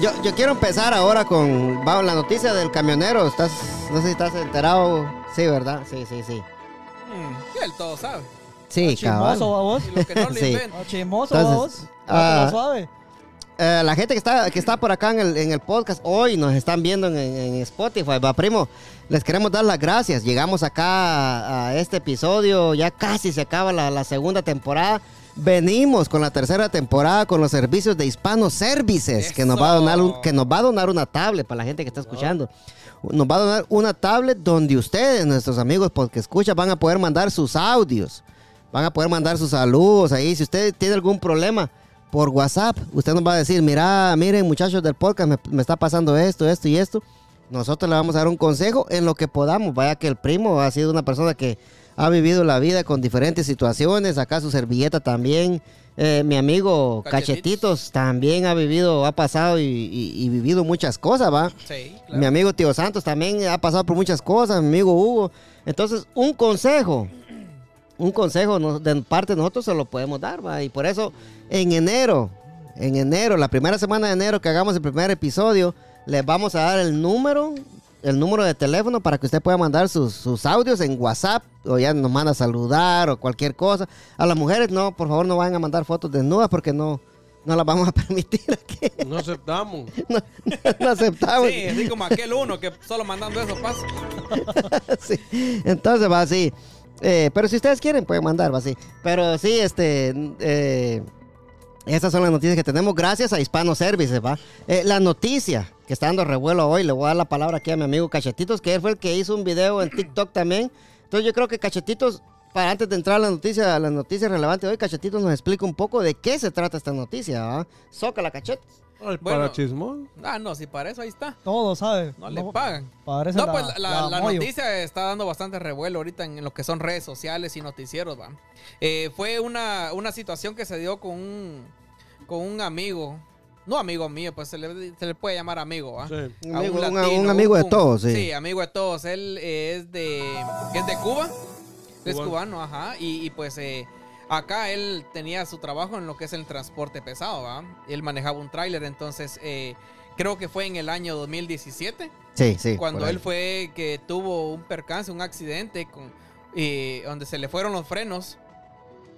Yo, yo quiero empezar ahora con vamos, la noticia del camionero. Estás, no sé si estás enterado. Sí, ¿verdad? Sí, sí, sí. Mm, y él todo sabe. Sí. Chismoso, babos. Y lo que no lo Sí. Chismoso, Entonces, babos. ah, Ah, suave. eh, la gente que está, que está por acá en el, en el podcast hoy nos están viendo en, en Spotify, va primo. Les queremos dar las gracias. Llegamos acá a, a este episodio, ya casi se acaba la, la segunda temporada. Venimos con la tercera temporada con los servicios de Hispano Services, que nos, va a donar un- que nos va a donar una tablet para la gente que está escuchando. Nos va a donar una tablet donde ustedes, nuestros amigos porque escuchan, van a poder mandar sus audios. Van a poder mandar sus saludos ahí. Si usted tiene algún problema por WhatsApp, usted nos va a decir, mira, miren muchachos del podcast, me, me está pasando esto, esto y esto. Nosotros le vamos a dar un consejo en lo que podamos. Vaya que el primo ha sido una persona que ha vivido la vida con diferentes situaciones. Acá su servilleta también. Eh, mi amigo Cachetitos. Cachetitos también ha vivido, ha pasado y, y- y vivido muchas cosas, ¿va? Sí, Mi amigo Tío Santos también ha pasado por muchas cosas, mi amigo Hugo. Entonces, un consejo, un consejo de parte de nosotros se lo podemos dar, ¿va? Y por eso, en enero, en enero, la primera semana de enero que hagamos el primer episodio, les vamos a dar el número, el número de teléfono para que usted pueda mandar sus, sus audios en WhatsApp o ya nos manda a saludar o cualquier cosa. A las mujeres, no, por favor, no vayan a mandar fotos desnudas porque no, no las vamos a permitir aquí. No aceptamos. No, no aceptamos. Sí, así como aquel uno que solo mandando eso pasa. Sí. Entonces va así. Eh, pero si ustedes quieren, pueden mandar, va así. Pero sí, este. eh, estas son las noticias que tenemos gracias a Hispano Services, ¿va? Eh, la noticia que está dando revuelo hoy, le voy a dar la palabra aquí a mi amigo Cachetitos, que él fue el que hizo un video en TikTok también. Entonces yo creo que Cachetitos, para antes de entrar a la noticia, a la noticia relevante de hoy, Cachetitos nos explica un poco de qué se trata esta noticia, ¿va? Soca la cachetes. Ay, Bueno. para chismón. Ah, no, si para eso ahí está. Todo, ¿sabes? No, le pagan. Parece No, la, pues la, la la Moyo. noticia está dando bastante revuelo ahorita en lo que son redes sociales y noticieros, va. Eh, fue una, una situación que se dio con un, con un amigo, no amigo mío, pues se le, se le puede llamar amigo, ¿va? Sí. Un A amigo, un- latino, un amigo de todos, sí. Sí, amigo de todos. Él eh, es de es de Cuba. Es Cubano. cubano, ajá. Y, y, pues eh, acá él tenía su trabajo en lo que es el transporte pesado, ¿va? Él manejaba un tráiler, entonces eh, creo que fue en el año 2017 Sí, sí. cuando él fue que tuvo un percance, un accidente con eh, donde se le fueron los frenos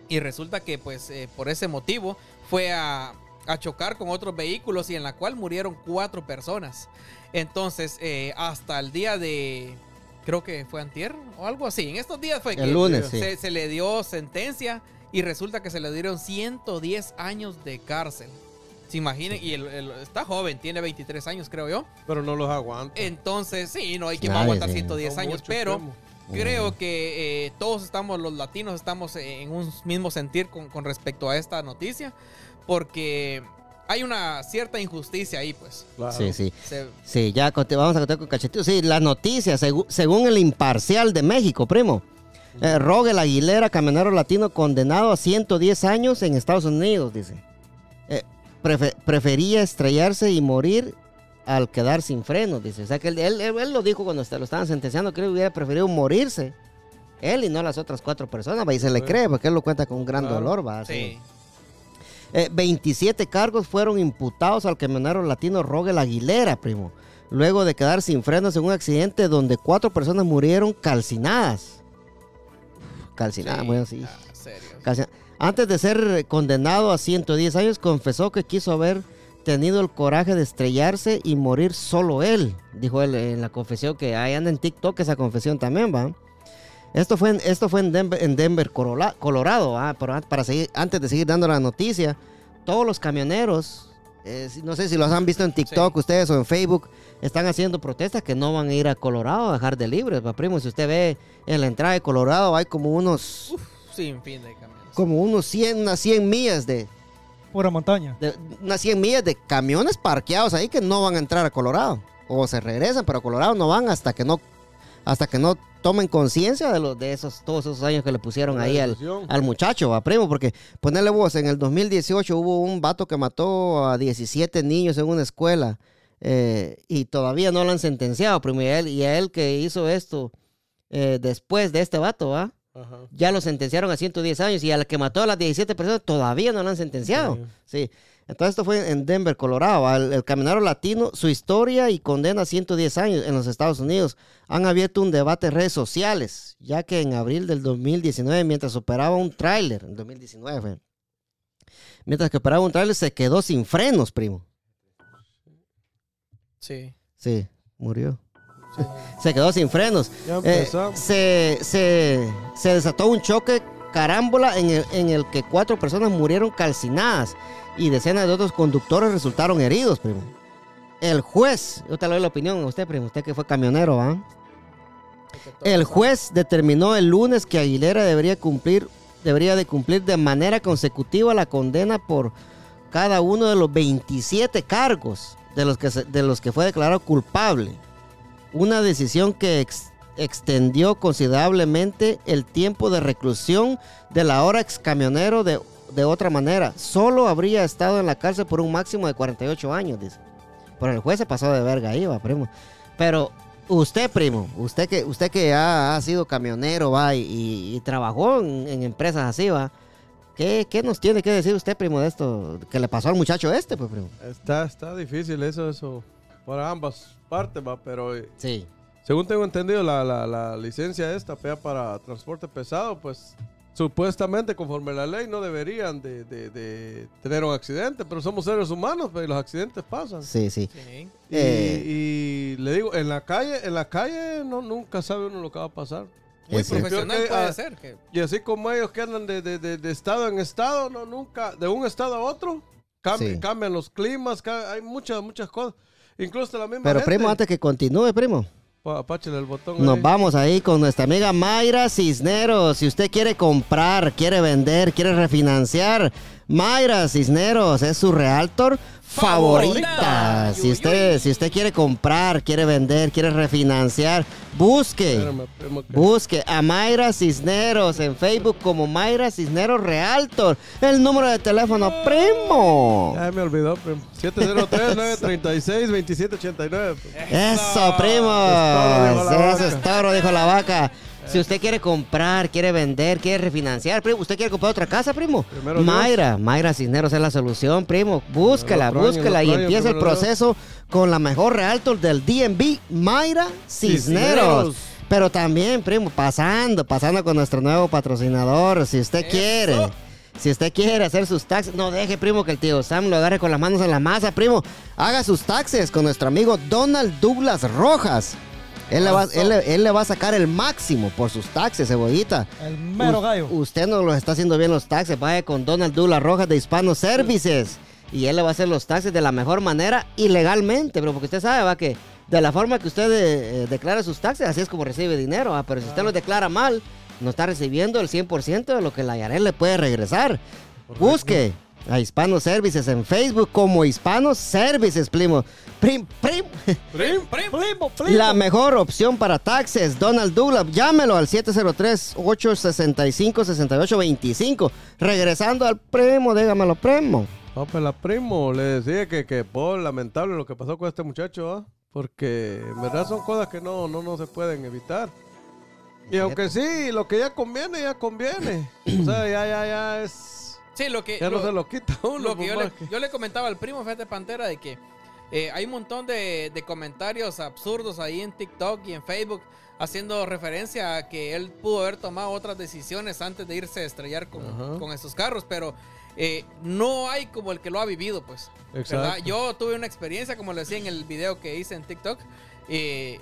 y resulta que pues eh, por ese motivo fue a, a chocar con otros vehículos y en la cual murieron cuatro personas. Entonces eh, hasta el día de creo que fue antier o algo así. En estos días fue que El lunes, sí. se, se le dio sentencia y resulta que se le dieron 110 años de cárcel. Se imaginen, y el- el- está joven, tiene 23 años creo yo. Pero no los aguanta. Entonces, sí, no hay quien Nadie, va a aguantar sí. 110 Son años, pero creo que eh, todos estamos, los latinos, estamos en un mismo sentir con, con respecto a esta noticia, porque hay una cierta injusticia ahí, pues. Claro. Sí, sí. Se- Sí, ya vamos a contar con Cachetitos. Sí, la noticia, según el imparcial de México, primo. Eh, Rogel Aguilera, camionero latino, condenado a 110 años en Estados Unidos, dice. Eh, prefe- prefería estrellarse y morir al quedar sin frenos, dice. O sea que él, él- él- él lo dijo cuando lo estaban sentenciando, que hubiera preferido morirse. Él y no las otras cuatro personas, va, y se le cree, porque él lo cuenta con un gran dolor, va. sí. Eh, 27 cargos fueron imputados al camionero latino Rogel Aguilera, primo. Luego de quedar sin frenos en un accidente donde cuatro personas murieron calcinadas. Calcinadas, Sí. bueno, sí. Ah, serio. Calcina- Antes de ser condenado a 110 años, confesó que quiso haber tenido el coraje de estrellarse y morir solo él. Dijo él en la confesión que ahí anda en TikTok esa confesión también, va. Esto fue en, esto fue en Denver, en Denver, Colorado. ah, pero para seguir, antes de seguir dando la noticia, todos los camioneros, eh, no sé si los han visto en TikTok Sí. ustedes o en Facebook, están haciendo protestas que no van a ir a Colorado a dejar de libres. va, primo, si usted ve en la entrada de Colorado hay como unos, Sin fin de camiones. como unos 100, unas 100 millas de, Pura montaña. de- unas 100 millas de camiones parqueados ahí que no van a entrar a Colorado. O se regresan, pero a Colorado no van hasta que no, hasta que no tomen conciencia de los de esos, todos esos años que le pusieron ahí al, al muchacho, va primo, porque ponerle voz, en el 2018 hubo un vato que mató a 17 niños en una escuela eh, y todavía no lo han sentenciado, primo, y a él, y a él que hizo esto eh, después de este vato, ya lo sentenciaron a 110 años y a la que mató a las 17 personas todavía no lo han sentenciado. Sí. Entonces esto fue en Denver, Colorado. El, el caminero latino, su historia y condena a 110 años en los Estados Unidos han abierto un debate en redes sociales, ya que en abril del 2019, mientras operaba un tráiler, en 2019, fue, Mientras que operaba un trailer se quedó sin frenos, primo. Sí. Sí, murió. Se quedó sin frenos. Ya Eh, se- se desató un choque carámbola en el, en el que cuatro personas murieron calcinadas y decenas de otros conductores resultaron heridos, primo. El juez, yo te doy la opinión a usted, primo, usted que fue camionero, ¿va? El juez determinó el lunes que Aguilera debería cumplir, debería de cumplir de manera consecutiva la condena por cada uno de los 27 cargos de los que, de los que fue declarado culpable. Una decisión que extendió considerablemente el tiempo de reclusión del ahora ex camionero de, de otra manera. Solo habría estado en la cárcel por un máximo de 48 años, dice. Pero el juez se pasó de verga ahí, va, primo. Pero usted, primo, usted que, usted que ha, ha sido camionero, va, y, y- y trabajó en, en empresas así, va. ¿Qué, ¿Qué nos tiene que decir usted, primo, de esto que le pasó al muchacho este, pues, primo? Está, está difícil eso, eso. Para ambas partes, va, pero Sí. Según tengo entendido, la, la, la licencia esta pea para transporte pesado, pues supuestamente conforme la ley no deberían de, de- de tener un accidente, pero somos seres humanos pues, y los accidentes pasan. Sí, sí. Sí. Y, Eh. y le digo, en la calle, en la calle no, nunca sabe uno lo que va a pasar. Muy Sí, sí. profesional que, puede ah, ser. Que, Y así como ellos que andan de, de- de- de estado en estado, no nunca, de un estado a otro, cambi- Sí. cambian los climas, hay muchas, muchas cosas. Incluso la misma Pero, gente. primo, antes que continúe, primo. Apáchale el botón. Nos vamos ahí con nuestra amiga Mayra Cisneros. Si usted quiere comprar, quiere vender, quiere refinanciar, Mayra Cisneros es su realtor favorita. Favorita. Si usted, si usted quiere comprar, quiere vender, quiere refinanciar, busque. Busque a Mayra Cisneros en Facebook como Mayra Cisneros Realtor. El número de teléfono, primo. Ya me olvidó, primo. 703-936-2789. primo. Eso, primo. Eso es toro, dijo la vaca. Si usted quiere comprar, quiere vender, quiere refinanciar, primo, ¿usted quiere comprar otra casa, primo? Primero Dios. Mayra, Mayra Cisneros es la solución, primo. Primero Brian, búsquela y empieza el Dios. proceso con la mejor realtor del DNB, Mayra Cisneros. Cisneros. Pero también, primo, pasando, pasando con nuestro nuevo patrocinador, si usted Eso. quiere. Si usted quiere hacer sus taxes, no deje, primo, que el tío Sam lo agarre con las manos en la masa, primo. Haga sus taxes con nuestro amigo Donald Douglas Rojas. Él le, va, él, le- él le va a sacar el máximo por sus taxes, cebollita. El mero U- gallo. Usted no lo está haciendo bien los taxes. Vaya con Donald Douglas Rojas de Hispano Services. Y él le va a hacer los taxes de la mejor manera y legalmente, pero porque usted sabe, va, que de la forma que usted eh, declara sus taxes, así es como recibe dinero. va, Pero si usted los declara mal, no está recibiendo el 100% de lo que la IARES le puede regresar. Busque a Hispano Services en Facebook como Hispano Services, primo. Prim, prim. Prim, Primo, primo. La mejor opción para taxes, Donald Douglas. Llámelo al 703-865-6825. Regresando al primo, dígamelo, primo. No, pues la primo le decía que, que por lamentable lo que pasó con este muchacho, ¿ah? porque en verdad son cosas que no, no, no se pueden evitar. Y aunque sí, lo que ya conviene, ya conviene. O sea, ya, ya, ya es. Sí, lo que. Ya no lo- se lo quita uno. lo que por yo le, yo le comentaba al primo Fete Pantera de que eh, hay un montón de, de comentarios absurdos ahí en TikTok y en Facebook haciendo referencia a que él pudo haber tomado otras decisiones antes de irse a estrellar con, Ajá. con esos carros, pero eh, no hay como el que lo ha vivido, pues. Exacto. Yo tuve una experiencia, como lo decía en el video que hice en TikTok, eh,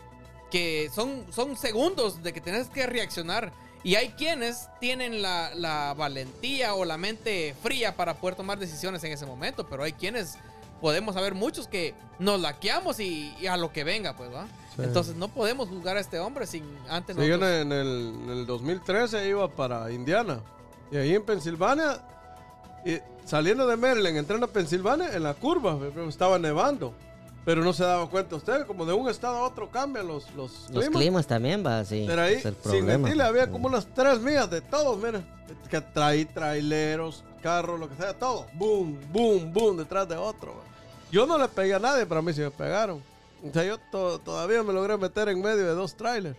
que son, son segundos de que tenés que reaccionar. Y hay quienes tienen la, la valentía o la mente fría para poder tomar decisiones en ese momento, pero hay quienes podemos saber muchos que nos laqueamos y, y a lo que venga, pues, ¿va? Sí. Entonces no podemos juzgar a este hombre sin antes Sí, yo en nosotros- el, en el- en el 2013 iba para Indiana. Y ahí en Pensilvania, y saliendo de Maryland, entrando a Pensilvania, en la curva, estaba nevando. Pero no se daba cuenta usted, como de un estado a otro cambian los, los, Los climas. climas también va así. Pero ahí, sin mentirle, había como unas tres millas de todos, mira. Que traí traileros, carros, lo que sea, todo. Boom, boom, boom, detrás de otro. man. Yo no le pegué a nadie, pero a mí sí me pegaron. O sea, yo to- todavía me logré meter en medio de dos trailers.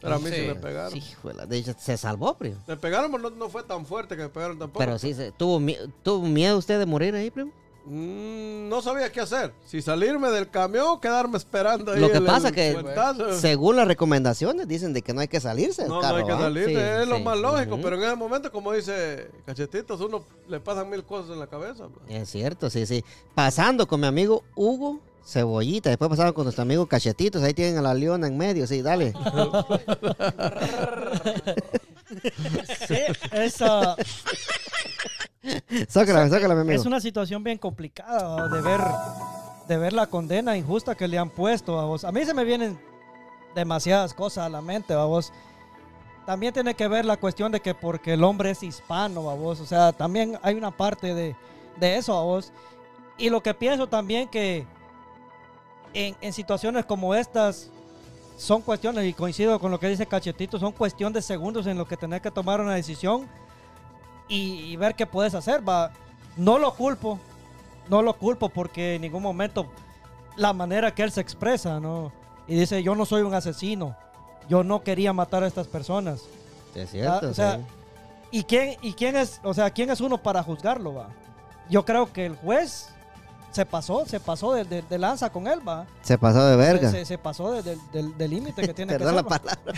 Pero a mí sí, Sí. me pegaron. Sí, de hecho, se salvó, primo. Me pegaron, pero no, no fue tan fuerte que me pegaron tampoco. Pero sí, se- ¿tuvo, mi- ¿tuvo miedo usted de morir ahí, primo? Mm, no sabía qué hacer. Si salirme del camión o quedarme esperando ahí Lo que el- pasa el que, cuentazo. según las recomendaciones, dicen de que no hay que salirse del No, carro. no hay que ¿va? salir, Sí, es lo más lógico, pero en ese momento, como dice Cachetitos, uno le pasan mil cosas en la cabeza. pues. Es cierto, sí, sí. Pasando con mi amigo Hugo Cebollita, después pasaron con nuestro amigo Cachetitos, ahí tienen a la leona en medio, sí, dale. Sí, esa Sácala, sácala, mi amigo. es una situación bien complicada de ver, de ver la condena injusta que le han puesto a vos. A mí se me vienen demasiadas cosas a la mente, a vos. También tiene que ver la cuestión de que porque el hombre es hispano, a vos. O sea, también hay una parte de, de eso a vos. Y lo que pienso también que en, en situaciones como estas son cuestiones, y coincido con lo que dice Cachetito, son cuestión de segundos en los que tenés que tomar una decisión y, y ver qué puedes hacer. Va. No lo culpo, no lo culpo porque en ningún momento la manera que él se expresa, ¿no? Y dice, yo no soy un asesino, yo no quería matar a estas personas. Es cierto, Ah, o sea, sí. ¿Y quién, y quién es, o sea, quién es uno para juzgarlo, va? Yo creo que el juez se pasó, se pasó de, de- de lanza con él, va. Se pasó de verga. Se, se pasó de- de- del- límite que tiene que Perdón ser. la palabra.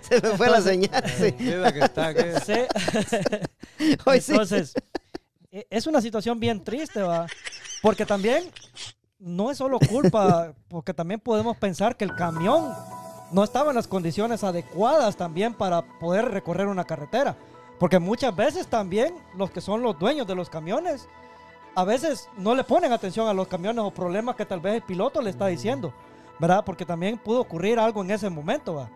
Se me fue la señal, sí. Que está, que- Sí. Hoy sí. Entonces, e- es una situación bien triste, va. Porque también no es solo culpa, porque también podemos pensar que el camión no estaba en las condiciones adecuadas también para poder recorrer una carretera. Porque muchas veces también los que son los dueños de los camiones, a veces no le ponen atención a los camiones o problemas que tal vez el piloto le está diciendo, ¿verdad? Porque también pudo ocurrir algo en ese momento, va.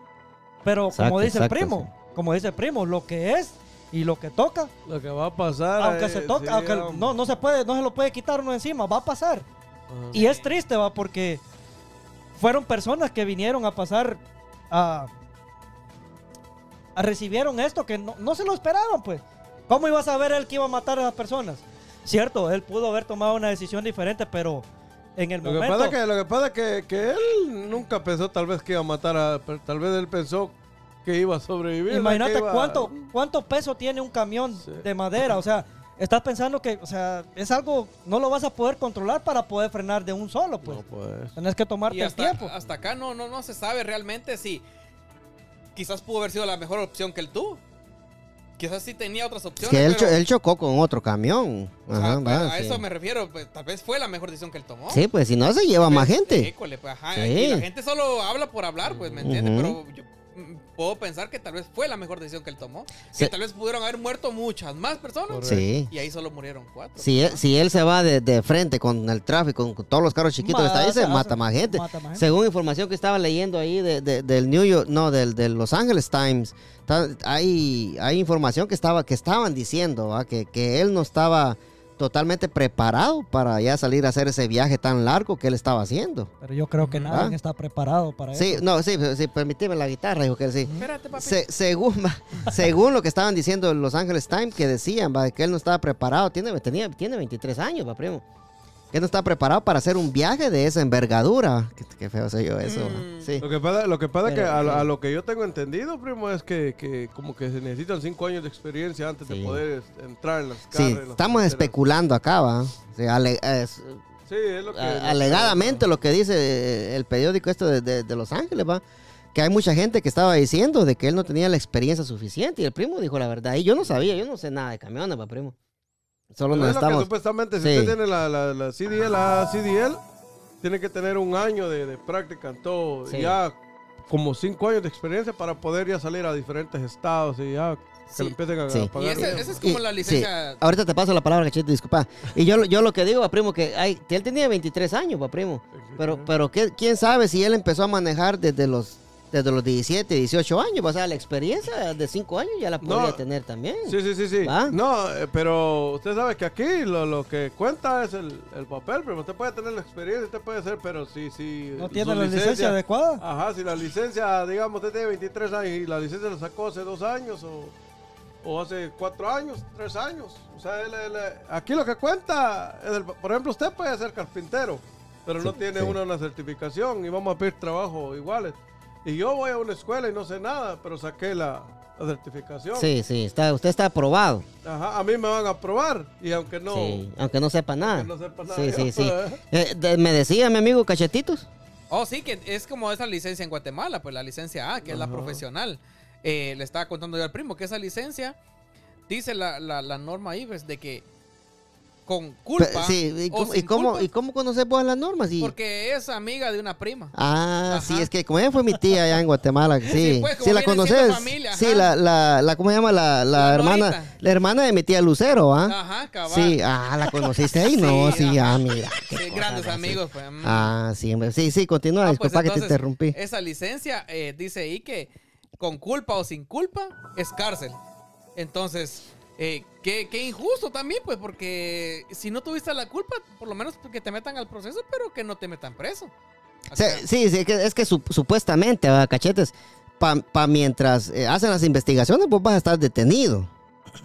Pero Exacto, como dice exacto, el primo, como dice el primo, lo que es y lo que toca, lo que va a pasar. aunque eh, se toca, sí, aunque no, no se puede, no se lo puede quitar uno encima, va a pasar. Ajá. Y es triste, va, porque fueron personas que vinieron a pasar a, a recibieron esto que no, no se lo esperaban, pues. ¿Cómo iba a saber él que iba a matar a esas personas? Cierto, él pudo haber tomado una decisión diferente, pero en el Lo que, momento... pasa que, lo que pasa es que, que él nunca pensó tal vez que iba a matar a... pero Tal vez él pensó que iba a sobrevivir. Imagínate iba- cuánto, cuánto peso tiene un camión Sí. de madera. O sea, estás pensando que, o sea, es algo, no lo vas a poder controlar para poder frenar de un solo, pues. No, pues. Tenés que tomarte Y el hasta, tiempo. hasta acá no, no, no se sabe realmente si quizás pudo haber sido la mejor opción que él tuvo. Quizás sí tenía otras Es opciones. que él, cho- pero, él chocó con otro camión. Ajá, va, a sí. eso me refiero. pues, tal vez fue la mejor decisión que él tomó. Sí, pues si no se lleva más gente. Híjole, pues, ajá, Sí. Y la gente solo habla por hablar, pues, ¿me entiendes? Pero yo puedo pensar que tal vez fue la mejor decisión que él tomó. Sí. Que tal vez pudieron haber muerto muchas más personas. Sí. Y ahí solo murieron cuatro. Si él, si él se va de, de frente con el tráfico, con todos los carros chiquitos que está ahí, se Mata- mata más gente. mata más gente. Según información que estaba leyendo ahí de, de- del New York, no, del, del Los Angeles Times, está- hay, hay información que estaba que estaban diciendo ¿va? que, que él no estaba totalmente preparado para ya salir a hacer ese viaje tan largo que él estaba haciendo. Pero yo creo que nadie Ah. está preparado para Sí, eso. no, sí, sí, permíteme la guitarra, dijo que él sí. Espérate, papi. Se- según, según lo que estaban diciendo en Los Angeles Times, que decían ¿va? que él no estaba preparado, tiene, tenía, tiene 23 años, va, primo. Que él no estaba preparado para hacer un viaje de esa envergadura. Qué, qué feo soy yo eso. ¿va? Mm. Sí. Lo que pasa, lo que pasa es que a, lo- sí. a lo que yo tengo entendido, primo, es que, que como que se necesitan cinco años de experiencia antes Sí. de poder entrar en las Sí, carreras. las estamos especulando acá, va. O sea, ale- es- Sí, es lo que... a- alegadamente lo que dice eh, el periódico esto de, de- de Los Ángeles, va. Que hay mucha gente que estaba diciendo de que él no tenía la experiencia suficiente. Y el primo dijo la verdad. Y yo no sabía, yo no sé nada de camiones, va, primo. Solo es que supuestamente, si Sí. usted tiene la, la, la CDL, la CDL, tiene que tener un año de, de práctica en todo. Sí. Ya como cinco años de experiencia para poder ya salir a diferentes estados y ya que Sí. empiecen a, Sí. a Y pagar. bien. esa es como Y- la sí. licencia. Ahorita te paso la palabra, cachete, disculpa. Y yo, yo lo que digo, va, primo, que hay, él tenía 23 años, va, primo. Pero, pero ¿qué- quién sabe si él empezó a manejar desde los, desde los 17, 18 años. O sea, la experiencia de 5 años ya la No. podría tener también. Sí, sí, sí, sí. ¿Va? No, eh, pero usted sabe que aquí lo, lo que cuenta es el, el papel, pero usted puede tener la experiencia, usted puede ser, pero sí, sí. ¿No tiene la licencia adecuada? Ajá, si la licencia, digamos, usted tiene 23 años y la licencia la sacó hace dos años o, o hace cuatro años, tres años. O sea, él- él- aquí lo que cuenta, es el- por ejemplo, usted puede ser carpintero, pero no tiene sí. una, una certificación y vamos a pedir trabajo iguales. Y yo voy a una escuela y no sé nada, pero saqué la, la certificación. Sí, sí, está, usted está aprobado. Ajá, a mí me van a aprobar. Y aunque no. Sí, aunque no sepa nada. no sepa nada, Sí, yo, sí, sí. ¿eh? Eh, de- me decía mi amigo Cachetitos. Oh, sí, que es como esa licencia en Guatemala, pues la licencia A, que es la profesional. Eh, le estaba contando yo al primo que esa licencia, dice la, la, la norma ahí, pues, de que con culpa. Sí, ¿y o cómo, y cómo, culpa, ¿y cómo conoces vos las normas? Y- Porque es amiga de una prima. Ah, Ajá. sí, es que como ella fue mi tía allá en Guatemala, sí, sí, pues, como la conoces, familia, sí, la, la, la, ¿cómo se llama? La, la, hermana, Norita. la hermana de mi tía Lucero, ¿ah? Ajá, cabal. Sí, ah, ¿la conociste ahí? No, Sí, sí, ah, mira. Sí, grandes así. amigos, pues. mm. Ah, sí, sí, sí, continúa, Ah, pues, disculpa que te interrumpí. Esa licencia eh, dice ahí que con culpa o sin culpa es cárcel. Entonces, eh, qué, qué injusto también, pues, porque si no tuviste la culpa, por lo menos que te metan al proceso, pero que no te metan preso. O Sí, sea, sí, sí, que- es que su- supuestamente, ¿verdad, cachetes, para mientras eh, hacen las investigaciones, vos vas a estar detenido.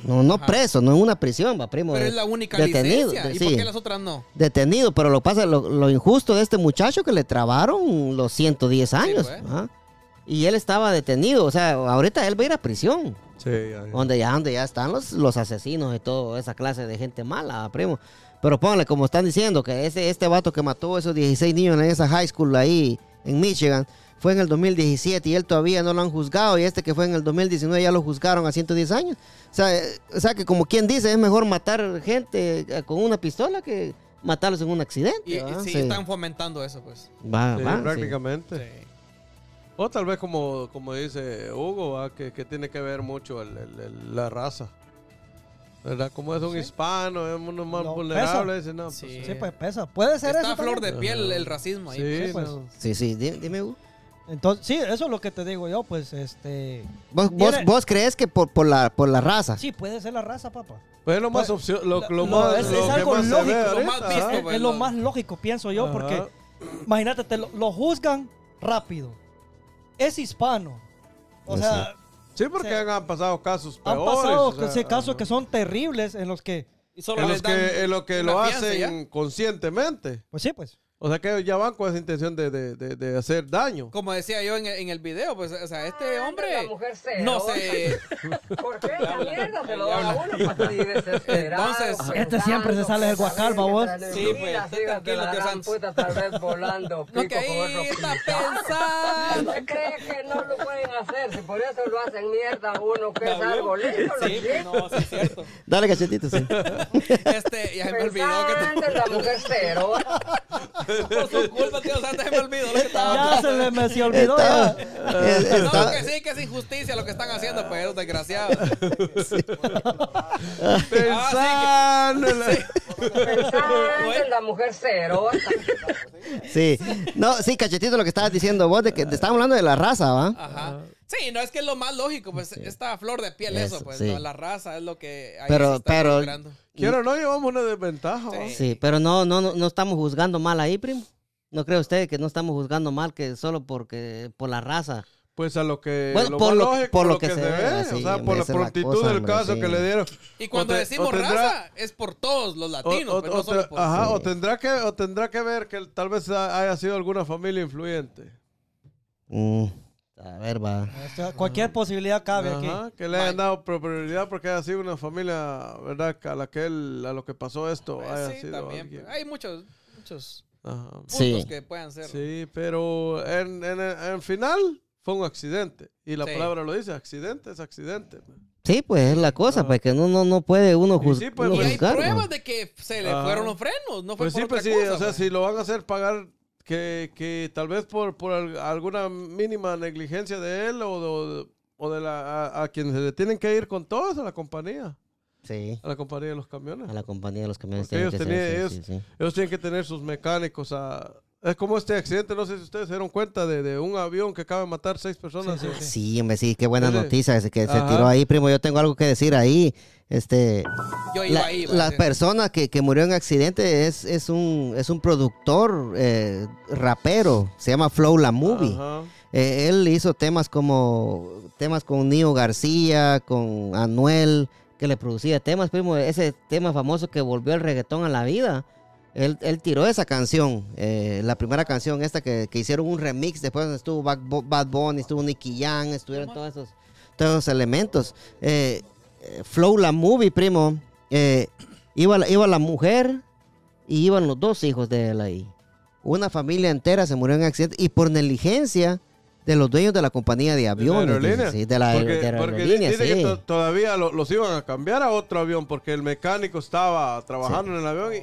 No, no Ajá. preso, no en una prisión, va, primo. pero es la única detenido, licencia. ¿Y sí. por qué las otras no? detenido, pero lo pasa lo, lo injusto de este muchacho que le trabaron los 110 años. pues. Y él estaba detenido, o sea, ahorita él va a ir a prisión, Sí, ya, ya. donde ya, donde ya están los, los asesinos y toda esa clase de gente mala, primo. Pero póngale, como están diciendo, que ese, este vato que mató a esos 16 niños en esa high school ahí en Michigan fue en el 2017 y él todavía no lo han juzgado y este que fue en el 2019 ya lo juzgaron a 110 años. O sea, eh, o sea que como quien dice, es mejor matar gente eh, con una pistola que matarlos en un accidente. Y, y sí, Sí. están fomentando eso, pues. Va, Sí, va, sí. prácticamente. Sí. O tal vez como, como dice Hugo, ¿va? que, que tiene que ver mucho el- el- el- la raza. ¿Verdad? Como es un Sí. hispano, es uno más No, vulnerable. Dice, no, pues, Sí. Sí, pues pesa. Puede ser Está eso. a flor también. de piel el racismo ahí. Sí, Sí, pues. no. Sí, sí, di- dime, Hugo. Entonces, sí, eso es lo que te digo yo, pues, este... ¿Vos, vos, Tiene- vos crees que por, por, la, por la raza? Sí, puede ser la raza, papá. Pues es lo más Pues, opción, lo, lo- lo lo- más, es- lo es algo más lógico, ve lo más visto, Es, pues, es lo lo- más lógico, pienso yo, Ajá. porque imagínate, te lo, lo juzgan rápido. Es hispano. O Sí. sea, Sí, porque se- han pasado casos han peores. pasado o sea, ese casos que son terribles en los que, Y solo En los que, en lo, que lo hacen ya. conscientemente. pues sí, pues. O sea que ellos ya van con esa intención de, de, de, de hacer daño. Como decía yo en, el- en el video, pues, o sea, este hombre La mujer cero. no se... ¿Por qué? La mierda se lo da a habla. uno para salir desesperado. Entonces, Este siempre se sale del guacal, babos. Sí, pues, esté tranquilo, tío Santos. puta, tal vez volando. No, pico que con ahí está pensando. ¿Usted cree que no lo pueden hacer? Si por eso lo hacen mierda a uno, que es algo lindo. lo Sí, pues, no, sí es cierto. Dale, cachetito, sí. Este, ya se me olvidó que en la mujer cero. Por su culpa, tío Santa, se me olvidó lo que estaba Ya se me, me se olvidó. Está- ya. No, que sí, que es injusticia lo que están haciendo, pues, desgraciados. Pensando en la- Pensando en la mujer cero. sí. No, sí, cachetito, lo que estabas diciendo vos, de que te estábamos hablando de la raza, ¿va? Ajá. Sí, no es que es lo más lógico, pues, esta flor de piel, eso, Eso, pues, sí. ¿no? la raza es lo que ahí Pero- se está pero-. Quiero o no, llevamos una desventaja. Sí. Sí, pero no, no, no, no estamos juzgando mal ahí, primo. ¿No cree usted que no estamos juzgando mal que solo porque por la raza? Pues a lo que, Bueno, lo por lo- lógico, por lo lo que que, se se ve, sí, o sea, por la prontitud cosa, del hombre, caso sí. que le dieron. Y cuando te- decimos tendrá- raza, es por todos los latinos, o- pues, o no solo por... ajá, Sí. o tendrá que o tendrá que ver que tal vez haya sido alguna familia influyente. Mm, a ver, va. Cualquier posibilidad cabe aquí. Ajá, que le hayan dado prioridad porque haya sido una familia, ¿verdad? A la que él, a lo que pasó esto Pues haya sí, sido también. alguien. pues, Hay muchos, muchos Ajá. puntos Sí. que puedan ser. Sí, pero en, en, en final fue un accidente. Y la Sí. palabra lo dice, accidente es accidente. Sí, pues es la cosa, pues que no, no, no puede uno, Y juz- sí, pues, uno Y hay juzgar. pruebas de que se le Ajá. fueron los frenos, no fue Pues por sí, pues otra sí, cosa, o sea, pues. si lo van a hacer pagar que, que tal vez por, por al- alguna mínima negligencia de él o de, o de la, a, a quienes se le tienen que ir con todo es a la compañía, Sí, a la compañía de los camiones. a la compañía de los camiones ellos que tenían- ser, ellos- sí, sí, sí. Ellos tienen que tener sus mecánicos a... Es como este accidente, no sé si ustedes se dieron cuenta de, de un avión que acaba de matar seis personas. Sí, sí, sí. Sí, hombre, sí, qué buena Sí. noticia que se Ajá. tiró ahí, primo. Yo tengo algo que decir ahí. Este, Yo iba la, ahí. la persona que, que murió en accidente es, es un es un productor eh, rapero, se llama Flow La Movie. Ajá. Eh, él hizo temas como temas con Nio García, con Anuel, que le producía temas, primo, ese tema famoso que volvió el reggaetón a la vida. Él, él tiró esa canción, eh, la primera canción esta que, que hicieron un remix, después estuvo Bad, Bad Bunny, estuvo Nicky Jam, estuvieron todos esos, todos esos elementos. Eh, Flow la movie, primo, eh, iba, la- iba la mujer y iban los dos hijos de él ahí. Una familia entera se murió en accidente y por negligencia de los dueños de la compañía de aviones. aerolínea? dice, sí, de la, porque, de la porque aerolínea, dice que sí. to- todavía lo- los iban a cambiar a otro avión porque el mecánico estaba trabajando en el avión y,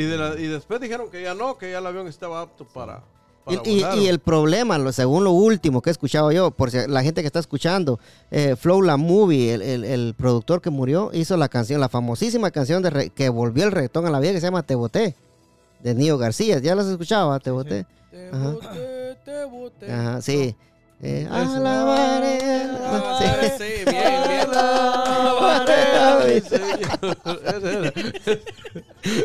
y, de la- y después dijeron que ya no, que ya el avión estaba apto para, Y, para y- volar. y el problema, lo- según lo último que he escuchado yo, por si la gente que está escuchando, eh, Flow La Movie, el, el- el productor que murió, hizo la canción, la famosísima canción de re- que volvió el reggaetón a la vida que se llama Te Boté, de Nio García. ¿Ya las has escuchado? ah? Te Boté. Te Ajá. boté, te boté. Ajá, sí. Eh, alabaré, Ah, sí. sí, bien, bien.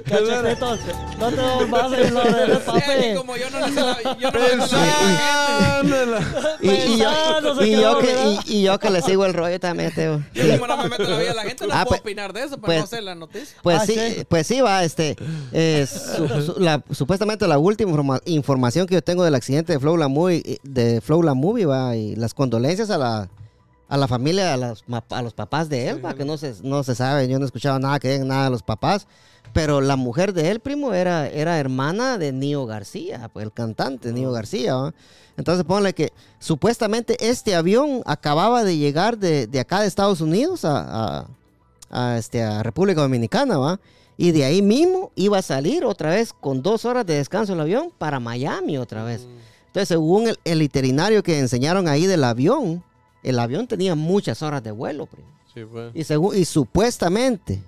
Cachetitos, no te volvás a lo de como yo no le sé la, yo no Y, y yo, y, que, y, y yo que le sigo el rollo también, Teo. Yo como no me meto en la vida la gente, no Ah, puedo pues- opinar de eso, pero pues- no sé la noticia. Pues Ah, sí, sí. pues sí, va, este, eh, su- su- la- supuestamente la última informa- información que yo tengo del accidente de Flow La Movie, eh, de Flow La Movie, va, y las condolencias a la, a la familia, a, las a los papás de él, va, que no se, no se sabe, yo no he escuchado nada que digan nada de los papás, pero la mujer de él, primo, era, era hermana de Nio García, pues el cantante Nio García, va. Entonces ponle que supuestamente este avión acababa de llegar de, de acá de Estados Unidos a, a- a, este, a República Dominicana, ¿va? Y de ahí mismo iba a salir otra vez con dos horas de descanso el avión para Miami otra vez. Entonces, según el, el itinerario que enseñaron ahí del avión, el avión tenía muchas horas de vuelo, primo. Sí, pues. Y, según, y supuestamente,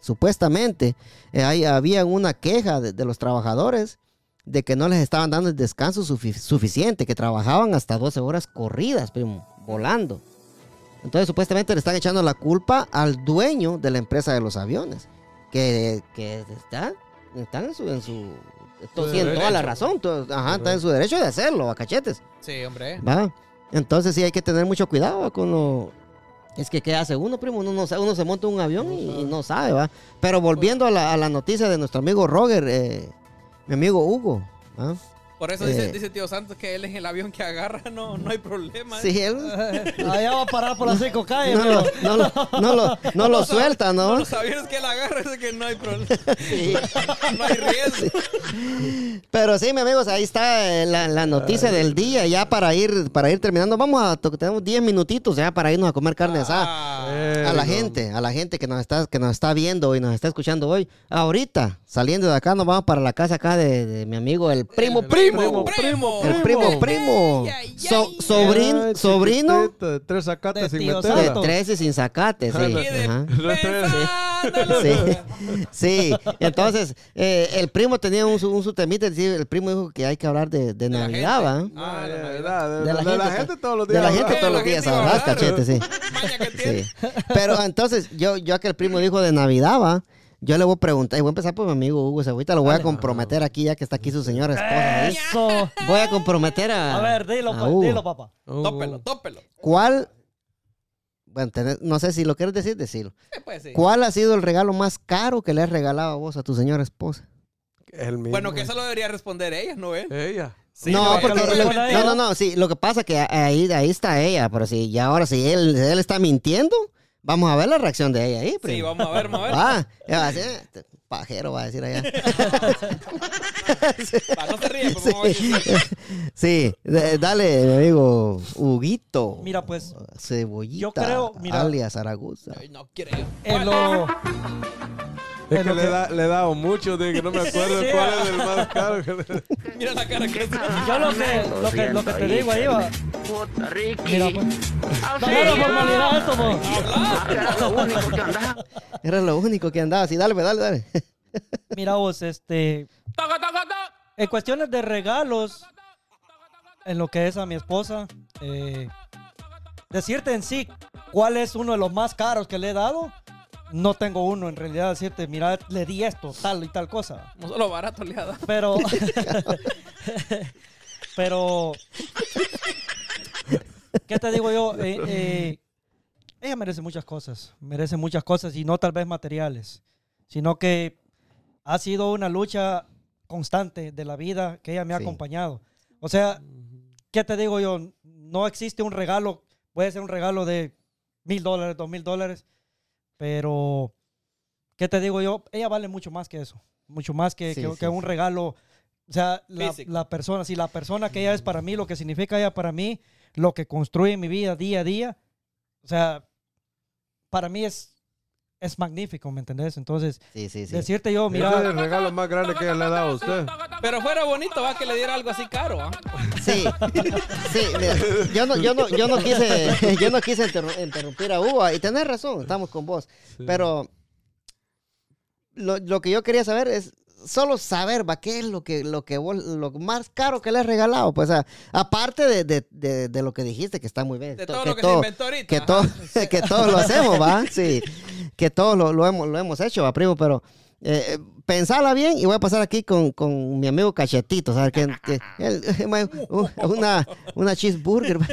supuestamente, eh, ahí había una queja de, de los trabajadores de que no les estaban dando el descanso sufi- suficiente, que trabajaban hasta 12 horas corridas, primo, volando. Entonces, supuestamente le están echando la culpa al dueño de la empresa de los aviones, que, que está, están en Su tienen toda la razón, to- ajá, está en su derecho de hacerlo, a cachetes. Sí, hombre. ¿Va? Entonces sí hay que tener mucho cuidado con lo... Es que ¿qué hace uno, primo? Uno, no sabe, uno se monta en un avión y, y no sabe, ¿va? Pero volviendo a la, a la noticia de nuestro amigo Roger, eh, mi amigo Hugo, ¿va? Por eso dice, Eh. dice tío Santos que él en el avión que agarra no, no hay problema. ¿eh? Sí, él Allá va a parar por las cinco calles, no lo, no lo, no lo, no lo suelta, ¿no? Los aviones que él agarra es que no hay problema. Sí. No hay riesgo. Pero sí, mi amigos, ahí está eh, la, la noticia del día. Ya para ir, para ir terminando, vamos a, tenemos 10 minutitos ya para irnos a comer carne asada. Ah, a la Eh, no. gente, a la gente que nos está, que nos está viendo y nos está escuchando hoy. Ahorita, saliendo de acá, nos vamos para la casa acá de, de mi amigo, el primo, primo. Primo, El primo, primo. So- sobrin- sobrino de tres sacates De sin de Santo. 13 sin sacate, sí. Y de Ajá. Sí, sí. Entonces, eh, el primo tenía un, su- un su temita, el primo dijo que hay que hablar de, de Navidad, ¿va? gente. Ah, de, la Navidad. verdad, de, De la de la gente, gente to- todos los De días. la gente todos los días, ¿verdad, cachete? Sí. Pero entonces, yo, yo que el primo dijo de Navidad, va, yo le voy a preguntar, y voy a empezar por mi amigo Hugo, o sea, ahorita lo voy a comprometer aquí, ya que está aquí su señora esposa. Eso. Voy a comprometer a. A ver, dilo, a pues, Hugo. dilo, papá. Uh, Tópelo, tópelo. ¿Cuál? Bueno, tenés- no sé si lo quieres decir, decirlo. Sí, pues sí. ¿Cuál ha sido el regalo más caro que le has regalado a vos a tu señora esposa? el mismo. Bueno, que eso lo debería responder ella, ¿no ven? Ella. Sí, no, lo- porque lo no, no, no, sí, lo que pasa que ahí, ahí está ella, pero si ya ahora si él, él está mintiendo, vamos a ver la reacción de ella ahí. Sí, primo. vamos a ver, vamos a ver. Ah, ella va a decir, "Este pajero va a decir allá. Pa, no se ríe, pues vamos a ver. Sí, de- dale, mi amigo Huguito. Mira, pues, Cebollita. yo creo, mira- alias Zaragoza. Ay, no creo. en lo... Es que lo le, que- da, le he dado mucho, de que no me acuerdo Sí, cuál ah. es el más caro. que le- Mira la cara que hace. Yo lo que, lo que, lo que te digo ahí va. Puta, Ricky. Mira, pues. No, no, no, formalidad esto, pues. Era lo único que andaba. Era lo único que andaba. Sí, dale, pues, dale, dale. Mira vos, este... En cuestiones de regalos, en lo que es a mi esposa, eh, decirte en sí cuál es uno de los más caros que le he dado, no tengo uno en realidad. Decirte, mira, le di esto, tal y tal cosa. No solo barato le ha dado. Pero... pero... ¿Qué te digo yo? Eh, eh, ella merece muchas cosas, merece muchas cosas y no tal vez materiales, sino que ha sido una lucha constante de la vida que ella me ha Sí. acompañado. O sea, ¿qué te digo yo? No existe un regalo, puede ser un regalo de mil dólares, dos mil dólares. Pero, ¿qué te digo yo? Ella vale mucho más que eso. Mucho más que, Sí, que- sí, que un regalo. O sea, la, la persona, si la persona que ella es para mí, lo que significa ella para mí, lo que construye mi vida día a día, o sea, para mí es, es magnífico, ¿me entendés? Entonces, Sí, sí, sí. decirte yo, Ese es el mira, regalo más grande que le ha dado a usted. Pero fuera bonito, va, que le diera algo así caro, ¿ah? Sí, sí, mira, yo no, yo no, yo no quise, yo no quise interru- interrumpir a Hugo y tenés razón, estamos con vos, Sí. pero lo, lo que yo quería saber es solo saber, va, qué es lo que, lo que vos, lo más caro que le has regalado, pues, a- aparte de, de, de, de lo que dijiste que está muy bien, De to- todo que lo que todo- se inventó ahorita. que todo, que todos lo hacemos, va, sí, que todos lo, lo hemos, lo hemos hecho, va, primo, pero eh, pensala bien y voy a pasar aquí con, con mi amigo Cachetito, ¿sabes? Que, que- él- una, una cheeseburger. una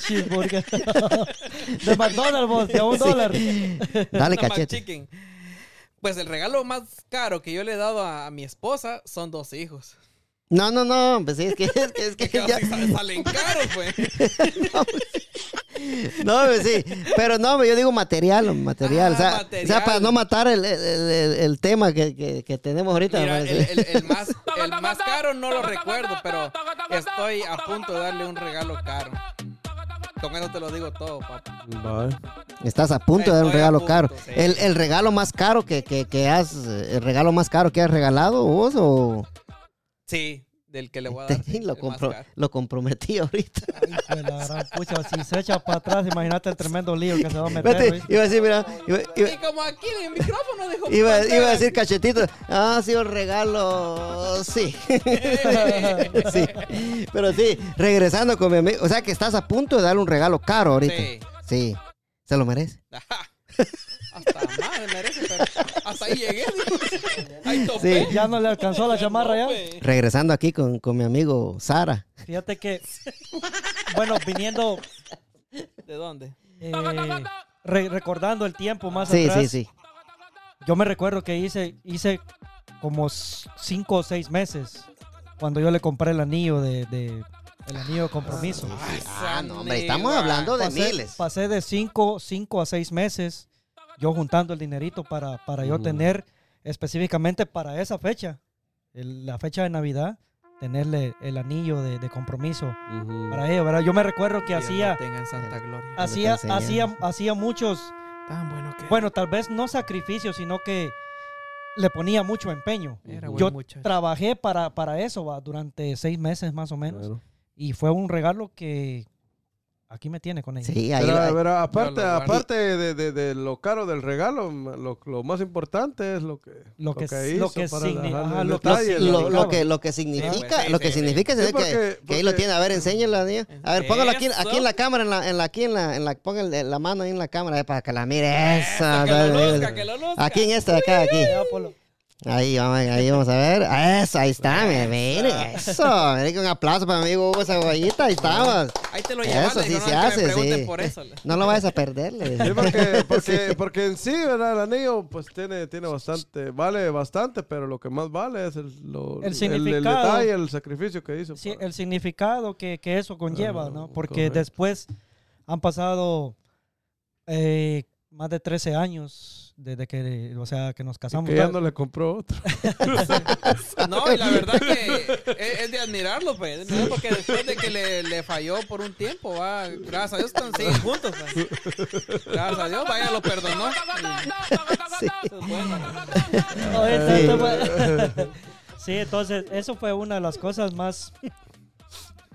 cheeseburger de McDonald's, vos, de a un dólar. Dale, cachete. Pues el regalo más caro que yo le he dado a, a mi esposa son dos hijos. No, no, no, pues sí, es que, es que, es que ya- salen, caros, pues. no, pues sí, pero no, yo digo material, material, Ah, o, sea, material. o sea, para no matar el, el- el- el tema que, que- que tenemos ahorita. Mira, pues, el, sí. el- el más, el más caro no lo recuerdo, pero estoy a punto de darle un regalo caro. Con eso te lo digo todo, papá. Vale. Estás a punto de dar un regalo punto, caro. sí. El, el regalo más caro que, que, que has, el regalo más caro que has regalado vos o Sí, del que le voy a dar. sí, lo, compro- caro. lo comprometí ahorita. La gran pucha, si se echa para atrás, imagínate el tremendo lío que se va a meter. Vete, iba a decir, mira, iba, iba- Y como aquí en el micrófono dijo. iba- Pantera. iba a decir cachetito, ah, sí, un regalo, sí. sí, pero sí, regresando con mi amigo, o sea que estás a punto de darle un regalo caro ahorita. Sí. Sí, se lo merece. Ajá. Hasta me merece, pero hasta ahí llegué. Ahí topé. Ya no le alcanzó la chamarra ya. Regresando aquí con, con mi amigo Sara. Fíjate que, bueno, viniendo, ¿De dónde? eh, re- recordando el tiempo más Sí, atrás, sí, sí. yo me recuerdo que hice, hice como cinco o seis meses cuando yo le compré el anillo de, de- el anillo de compromiso. Ah, no, hombre, estamos hablando de pasé, miles. pasé de cinco, cinco a seis meses yo juntando el dinerito para, para yo tener específicamente para esa fecha, el- la fecha de Navidad, tenerle el anillo de, de compromiso para ella, ¿verdad? Yo me recuerdo que Dios hacía, santa gloria. hacía, hacía, hacía muchos, Tan bueno que bueno, tal vez no sacrificios, sino que le ponía mucho empeño. era buen Yo muchacho. trabajé para, para eso ¿va? durante seis meses más o menos Claro. y fue un regalo que aquí me tiene con ella. Sí, ahí, Pero, pero aparte, aparte de, de- de lo caro del regalo, lo, lo más importante es lo que, Lo que- hizo lo que significa. lo, la- lo que, lo que significa, pues, lo que significa es que, ahí lo tiene. A ver, enséñala, niña. A ver, póngalo aquí, aquí en la cámara, en la, en la, aquí en la, en la, ponga el- la mano ahí en la cámara eh, para que la mire. Eso. que lo luzca, que lo luzca. Aquí en esta de acá, aquí. Ahí vamos, ahí vamos a ver. Eso, ahí está, mire, mire, eso. Mire, que un aplauso para mi amigo Hugo Zaguayita, ahí estamos. Ahí te lo llevas. Eso sí se no, que hace, sí. por eso. No lo vayas a perder. le Sí, digo. porque, porque, porque en sí, ¿verdad? El anillo, pues tiene, tiene bastante, vale bastante, pero lo que más vale es el, lo- El significado. detalle, el sacrificio que hizo. Sí, para- el significado que, que eso conlleva, Ah, ¿no? Porque correcto. después han pasado eh, más de 13 años desde que, o sea, que nos casamos. que ya no le compró otro. No, y la verdad que es, es de admirarlo, pues. Porque después de que le, le falló por un tiempo, va, gracias a Dios están siguen juntos. pues. Gracias a Dios, vaya, lo perdonó. Sí. Eso es bueno. Oye, Sí. esto fue- Sí, entonces eso fue una de las cosas más,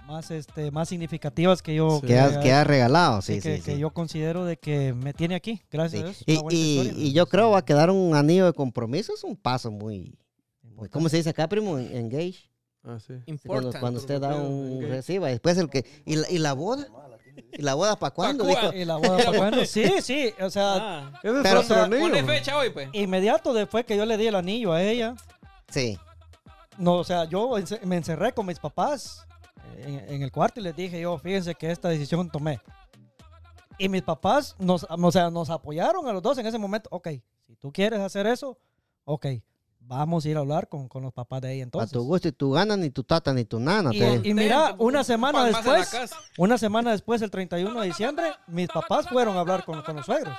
más, este, más significativas que yo, Que has, que has regalado, sí, sí, que, sí. que sí. yo considero de que me tiene aquí, gracias Sí. a Dios. Y, y- y yo creo va a quedar un anillo de compromiso, es un paso muy, muy ¿cómo se dice acá, primo? En- Engage. Ah, sí. Cuando, cuando usted da un Engage. reciba, después el que, y la, y la boda, y la boda para cuándo. ¿Y la boda para cuándo? Sí, sí, o sea, Ah, Pero, otro o sea. Pone fecha hoy, pues. inmediato después que yo le di el anillo a ella, Sí, no, o sea, yo me encerré con mis papás en, en el cuarto y les dije yo, fíjense que esta decisión tomé. Y mis papás nos, o sea, nos apoyaron a los dos en ese momento. Ok, si tú quieres hacer eso, ok, vamos a ir a hablar con, con los papás de ella A entonces. tu gusto y tu gana, ni tu tata, ni tu nana. Y, te- y mira, una semana en después, una semana después, el 31 de diciembre, mis papás fueron a hablar con, con los suegros.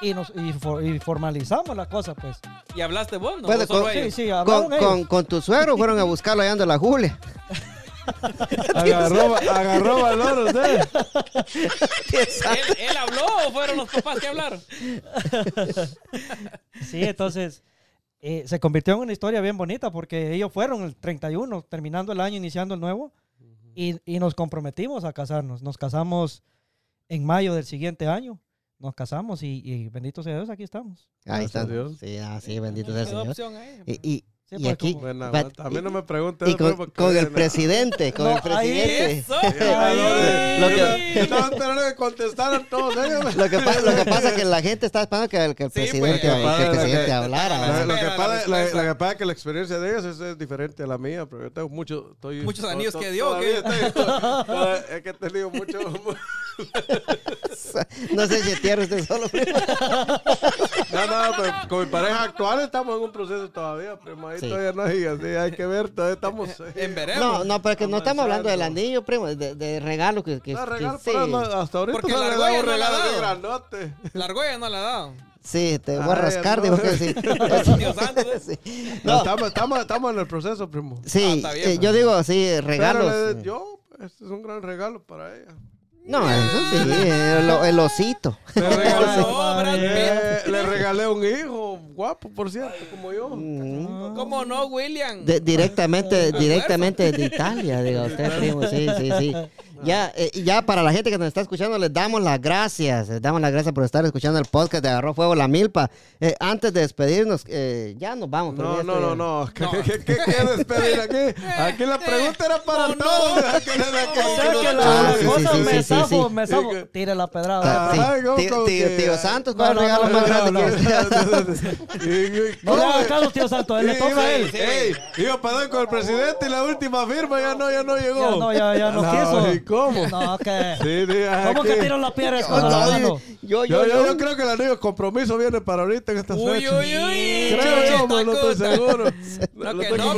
Y, nos, y, for- y formalizamos la cosa, pues. ¿Y hablaste vos, no? Puede ¿O solo con- Sí, sí, hablaron con, ellos. con, con tu suegro fueron a buscarlo allá donde la Julia. Agarró, agarró valor usted. ¿Él, él habló o fueron los papás que hablaron? Sí, entonces eh, se convirtió en una historia bien bonita porque ellos fueron el 31, terminando el año, iniciando el nuevo, y, y nos comprometimos a casarnos. Nos casamos en mayo del siguiente año. Nos casamos y, y bendito sea Dios, aquí estamos. Ahí está. Dios. Sí, ah, sí, bendito sea ahí. Y, y, Sí, y pues, aquí. como- a mí no me y eso, con, el presidente, con No, el presidente. Lo Yo que- estaba esperando que contestaran todos ellos. Lo que, lo que pasa es que la gente está esperando que el, que el Sí, presidente, pues, que el para- presidente la- hablara. Lo, que la pasa, la, lo que pasa es que la experiencia de ellos es, es diferente a la mía, pero yo tengo mucho, estoy, Muchos anillos to- que dio, es que he tenido mucho. No sé si tierra usted solo. primo. No, no, pero con mi pareja actual estamos en un proceso todavía, primo. Ahí Sí. todavía no hay, así, hay que ver, todavía estamos. eh, En veremos. No, no, pero es que no estamos hablando del anillo, primo, de, de regalo que, que, No, que- regalo, sí. pero no, hasta ahorita Porque no la le argolla damos no la ha regalo de dado. grandote. La argolla no la ha dado. Sí, te voy a Ay, rascar, no. digo que sí. ¿eh? Sí. No, estamos, estamos, estamos en el proceso, primo. Ah, sí, está bien, eh, yo digo, sí, regalos. Pero le- yo, este es un gran regalo para ella. No, eso sí, el, el osito. Le regalé, No, eh, le regalé un hijo guapo, por cierto, como yo. Mm. ¿Cómo no, William? De- directamente, directamente de Italia, diga usted, primo, sí, sí, sí. Ya, eh, ya para la gente que nos está escuchando, les damos las gracias, les damos las gracias por estar escuchando el podcast de Agarró Fuego La Milpa. Eh, antes de despedirnos, eh, ya nos vamos. pero No, ya no, no, no. ¿Qué, No. qué, qué, qué quieres pedir aquí? Aquí la pregunta era para todos. ¿Qué le da que- O sea que la, Ah, la sí, cosa sí, sí, me sí, zafo, sí. me zafo. Tire la pedrada. Ah, sí. Ay, ¿cómo- Tío, cómo tío- que- tío Santos, ¿cuál No, es el no, regalo no, más no, grande no, que y- No le hagas caso, tío Santo, él le toca a él. Ey, iba para dar con el presidente y la última firma ya no, ya no llegó. Ya no, ya, ya no, quiso. ¿Y cómo? No, que. Sí, sí, ¿Cómo aquí. que tiran la piedra No, con la no, mano? yo, yo, Yo, yo, yo, yo creo que el anillo de compromiso viene para ahorita en estas Uy, fechas. uy, uy. Creo yo, pero no estoy seguro. No, que no,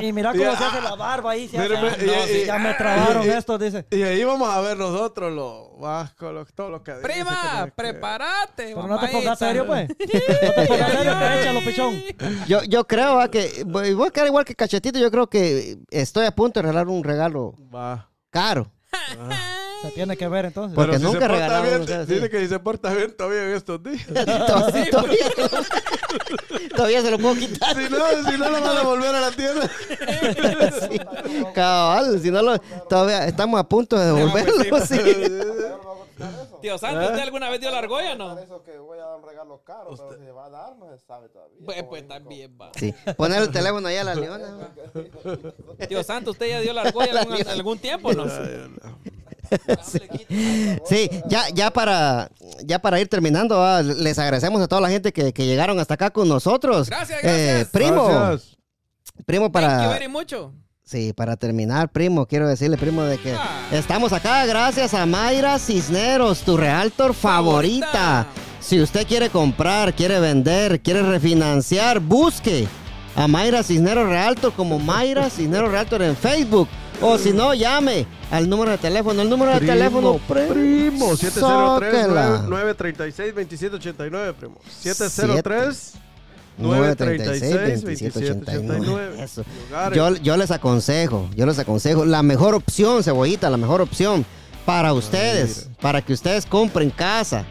Y mira Y- cómo se ah, hace la barba ahí. se Mire, hace- mire, Ah, no, y- sí, y- ya me trabaron esto, dice. Y ahí vamos a ver nosotros lo vasco, lo, todo lo que Prima, prepárate. Pero no te pongas serio, pues. No te pongas serio, que échalo, pichón. yo, yo creo ah, que voy voy a quedar igual que Cachetito. Yo creo que estoy a punto de regalar un regalo Va. Caro. Se tiene que ver entonces. Porque Pero si nunca regalamos bien. Dice que si se porta bien todavía en estos días. todavía, todavía, todavía se lo puedo quitar. si no, si no lo van a volver a la tienda. Sí, cabal, si no lo, todavía estamos a punto de devolverlo. sí. Tío Santos, ¿usted alguna vez dio la argolla o no? Por eso que voy a dar un regalo caro, pero si se va a dar no se sabe todavía. Pues, Como pues dijo. también va. Sí, poner el teléfono ahí a la leona. Tío Santos, ¿usted ya dio la argolla algún, algún tiempo o no? Sí, ya, ya para, ya para ir terminando, ah, les agradecemos a toda la gente que, que llegaron hasta acá con nosotros. Gracias, Eh, gracias. primo, Gracias. primo Thank you para, very mucho. Sí, para terminar, primo, quiero decirle, primo, de que estamos acá gracias a Mayra Cisneros, tu realtor favorita. Si usted quiere comprar, quiere vender, quiere refinanciar, busque a Mayra Cisneros Realtor como Mayra Cisneros Realtor en Facebook. O si no, llame al número de teléfono. El número de teléfono, primo. 703 Sáquela. 936 2789, primo. 703 936 2789. Eso. Lugares. Yo, yo les aconsejo, yo les aconsejo, la mejor opción, cebollita, la mejor opción para ustedes, para que ustedes compren casa.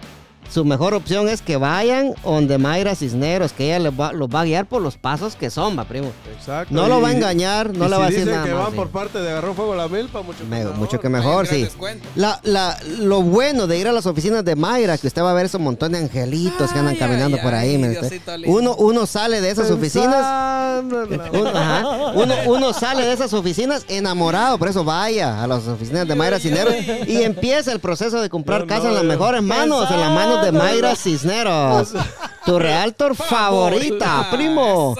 Su mejor opción es que vayan donde Mayra Cisneros, que ella les va- los va a guiar por los pasos que son, va, primo. Exacto. No lo va a engañar, no le si va a decir nada que van por parte de Agarró Fuego la Milpa, mucho Me- mejor. mucho que mejor, sí. La, la, lo bueno de ir a las oficinas de Mayra, que usted va a ver esos montón de angelitos que andan Ay, caminando ay, por ahí. uno, uno sale de esas oficinas. Uno, ajá. Uno- uno sale de esas oficinas enamorado, por eso vaya a las oficinas de Mayra Cisneros y empieza el proceso de comprar casa no, en las mejores manos, en las manos de Mayra Cisneros, tu realtor favorita, primo.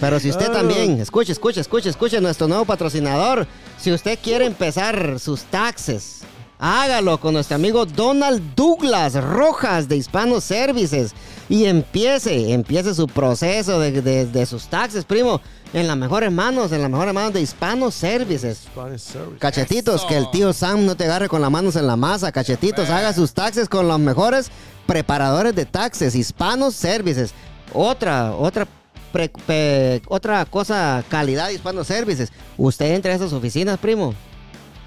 Pero si usted también, escuche, escuche, escuche, escuche nuestro nuevo patrocinador. Si usted quiere empezar sus taxes Hágalo con nuestro amigo Donald Douglas Rojas de Hispano Services y empiece, empiece su proceso de, de- de sus taxes, primo, en las mejores manos, en las mejores manos de Hispano Services. Service. Cachetitos, Eso. que el tío Sam no te agarre con las manos en la masa. Cachetitos, haga sus taxes con los mejores preparadores de taxes, Hispanos Services. Otra, otra, pre- pe- otra cosa, calidad de Hispanos Services. Usted entra a esas oficinas, primo.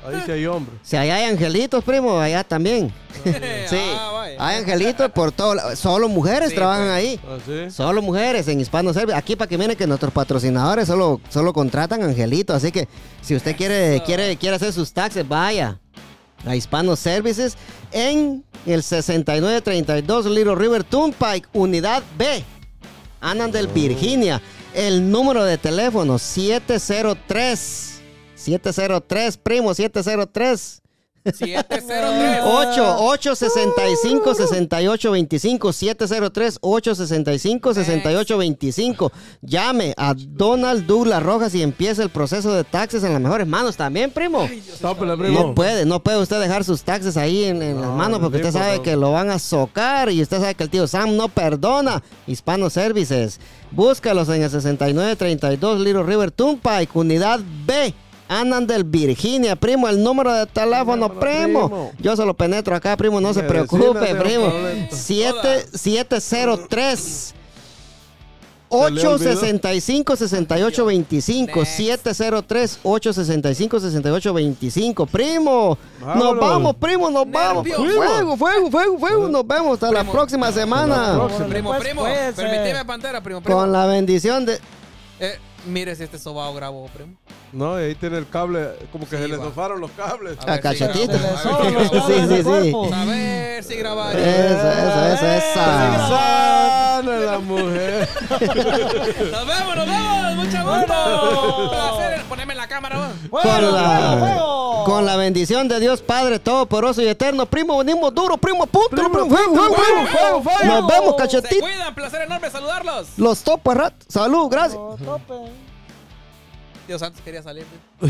Ahí sí hay hombre. Si allá hay angelitos, primo, allá también. sí, Ah, vaya. hay angelitos por todo. la- Solo mujeres Sí, trabajan pues. ahí. Así. Solo mujeres en Hispano Service. Aquí para que miren que nuestros patrocinadores solo, solo contratan angelitos. Así que si usted quiere, quiere, quiere hacer sus taxes, vaya a Hispano Services en el 6932 Little River Turnpike, unidad B, Annandale, Virginia. El número de teléfono 703 703, primo, 703 703. 8 865 6825 703 865 6825 Llame a Donald Douglas Rojas y empiece el proceso de taxes en las mejores manos también, primo. Tópele, primo. No puede, no puede usted dejar sus taxes ahí en, en las No, manos porque usted sabe que lo van a socar y usted sabe que el tío Sam no perdona. Hispano Services. Búscalos en el 6932 Little River Turnpike, unidad B. Annandale, Virginia, primo, el número de teléfono, primo. primo. Yo se lo penetro acá, primo, no se Medicina, preocupe, primo. Pablito. 7, 703 Se le olvidó. 865 6825 Next. 703 865 6825 Primo, nos vamos, primo, nos vamos. Nervios. Fuego, fuego, fuego, fuego. Nos vemos hasta la Primo. próxima semana. Primo, primo. pues, eh. Permitime, Pantera, primo, primo. Con la bendición de. Eh, mire si este sobao grabó, primo. No, y ahí tiene el cable, como que Sí, se le va. zofaron los cables. A ver A si cachetito. Si. Sí, sí, sí. A ver si grabaron. Eso, eso, eso, esa. Sana la mujer. Nos vemos, nos vemos. Mucho gusto. Un placer. Poneme en la cámara, ¡Fuego, la, con la bendición de Dios Padre Todopoderoso y Eterno, primo, venimos duro, primo, punto, primo, fuego, fuego, fuego, fuego. Nos vemos, Se cachetito. cuidan. Placer enorme saludarlos. Los topo, rat. Salud, gracias. No, tope. Dios santos quería salir.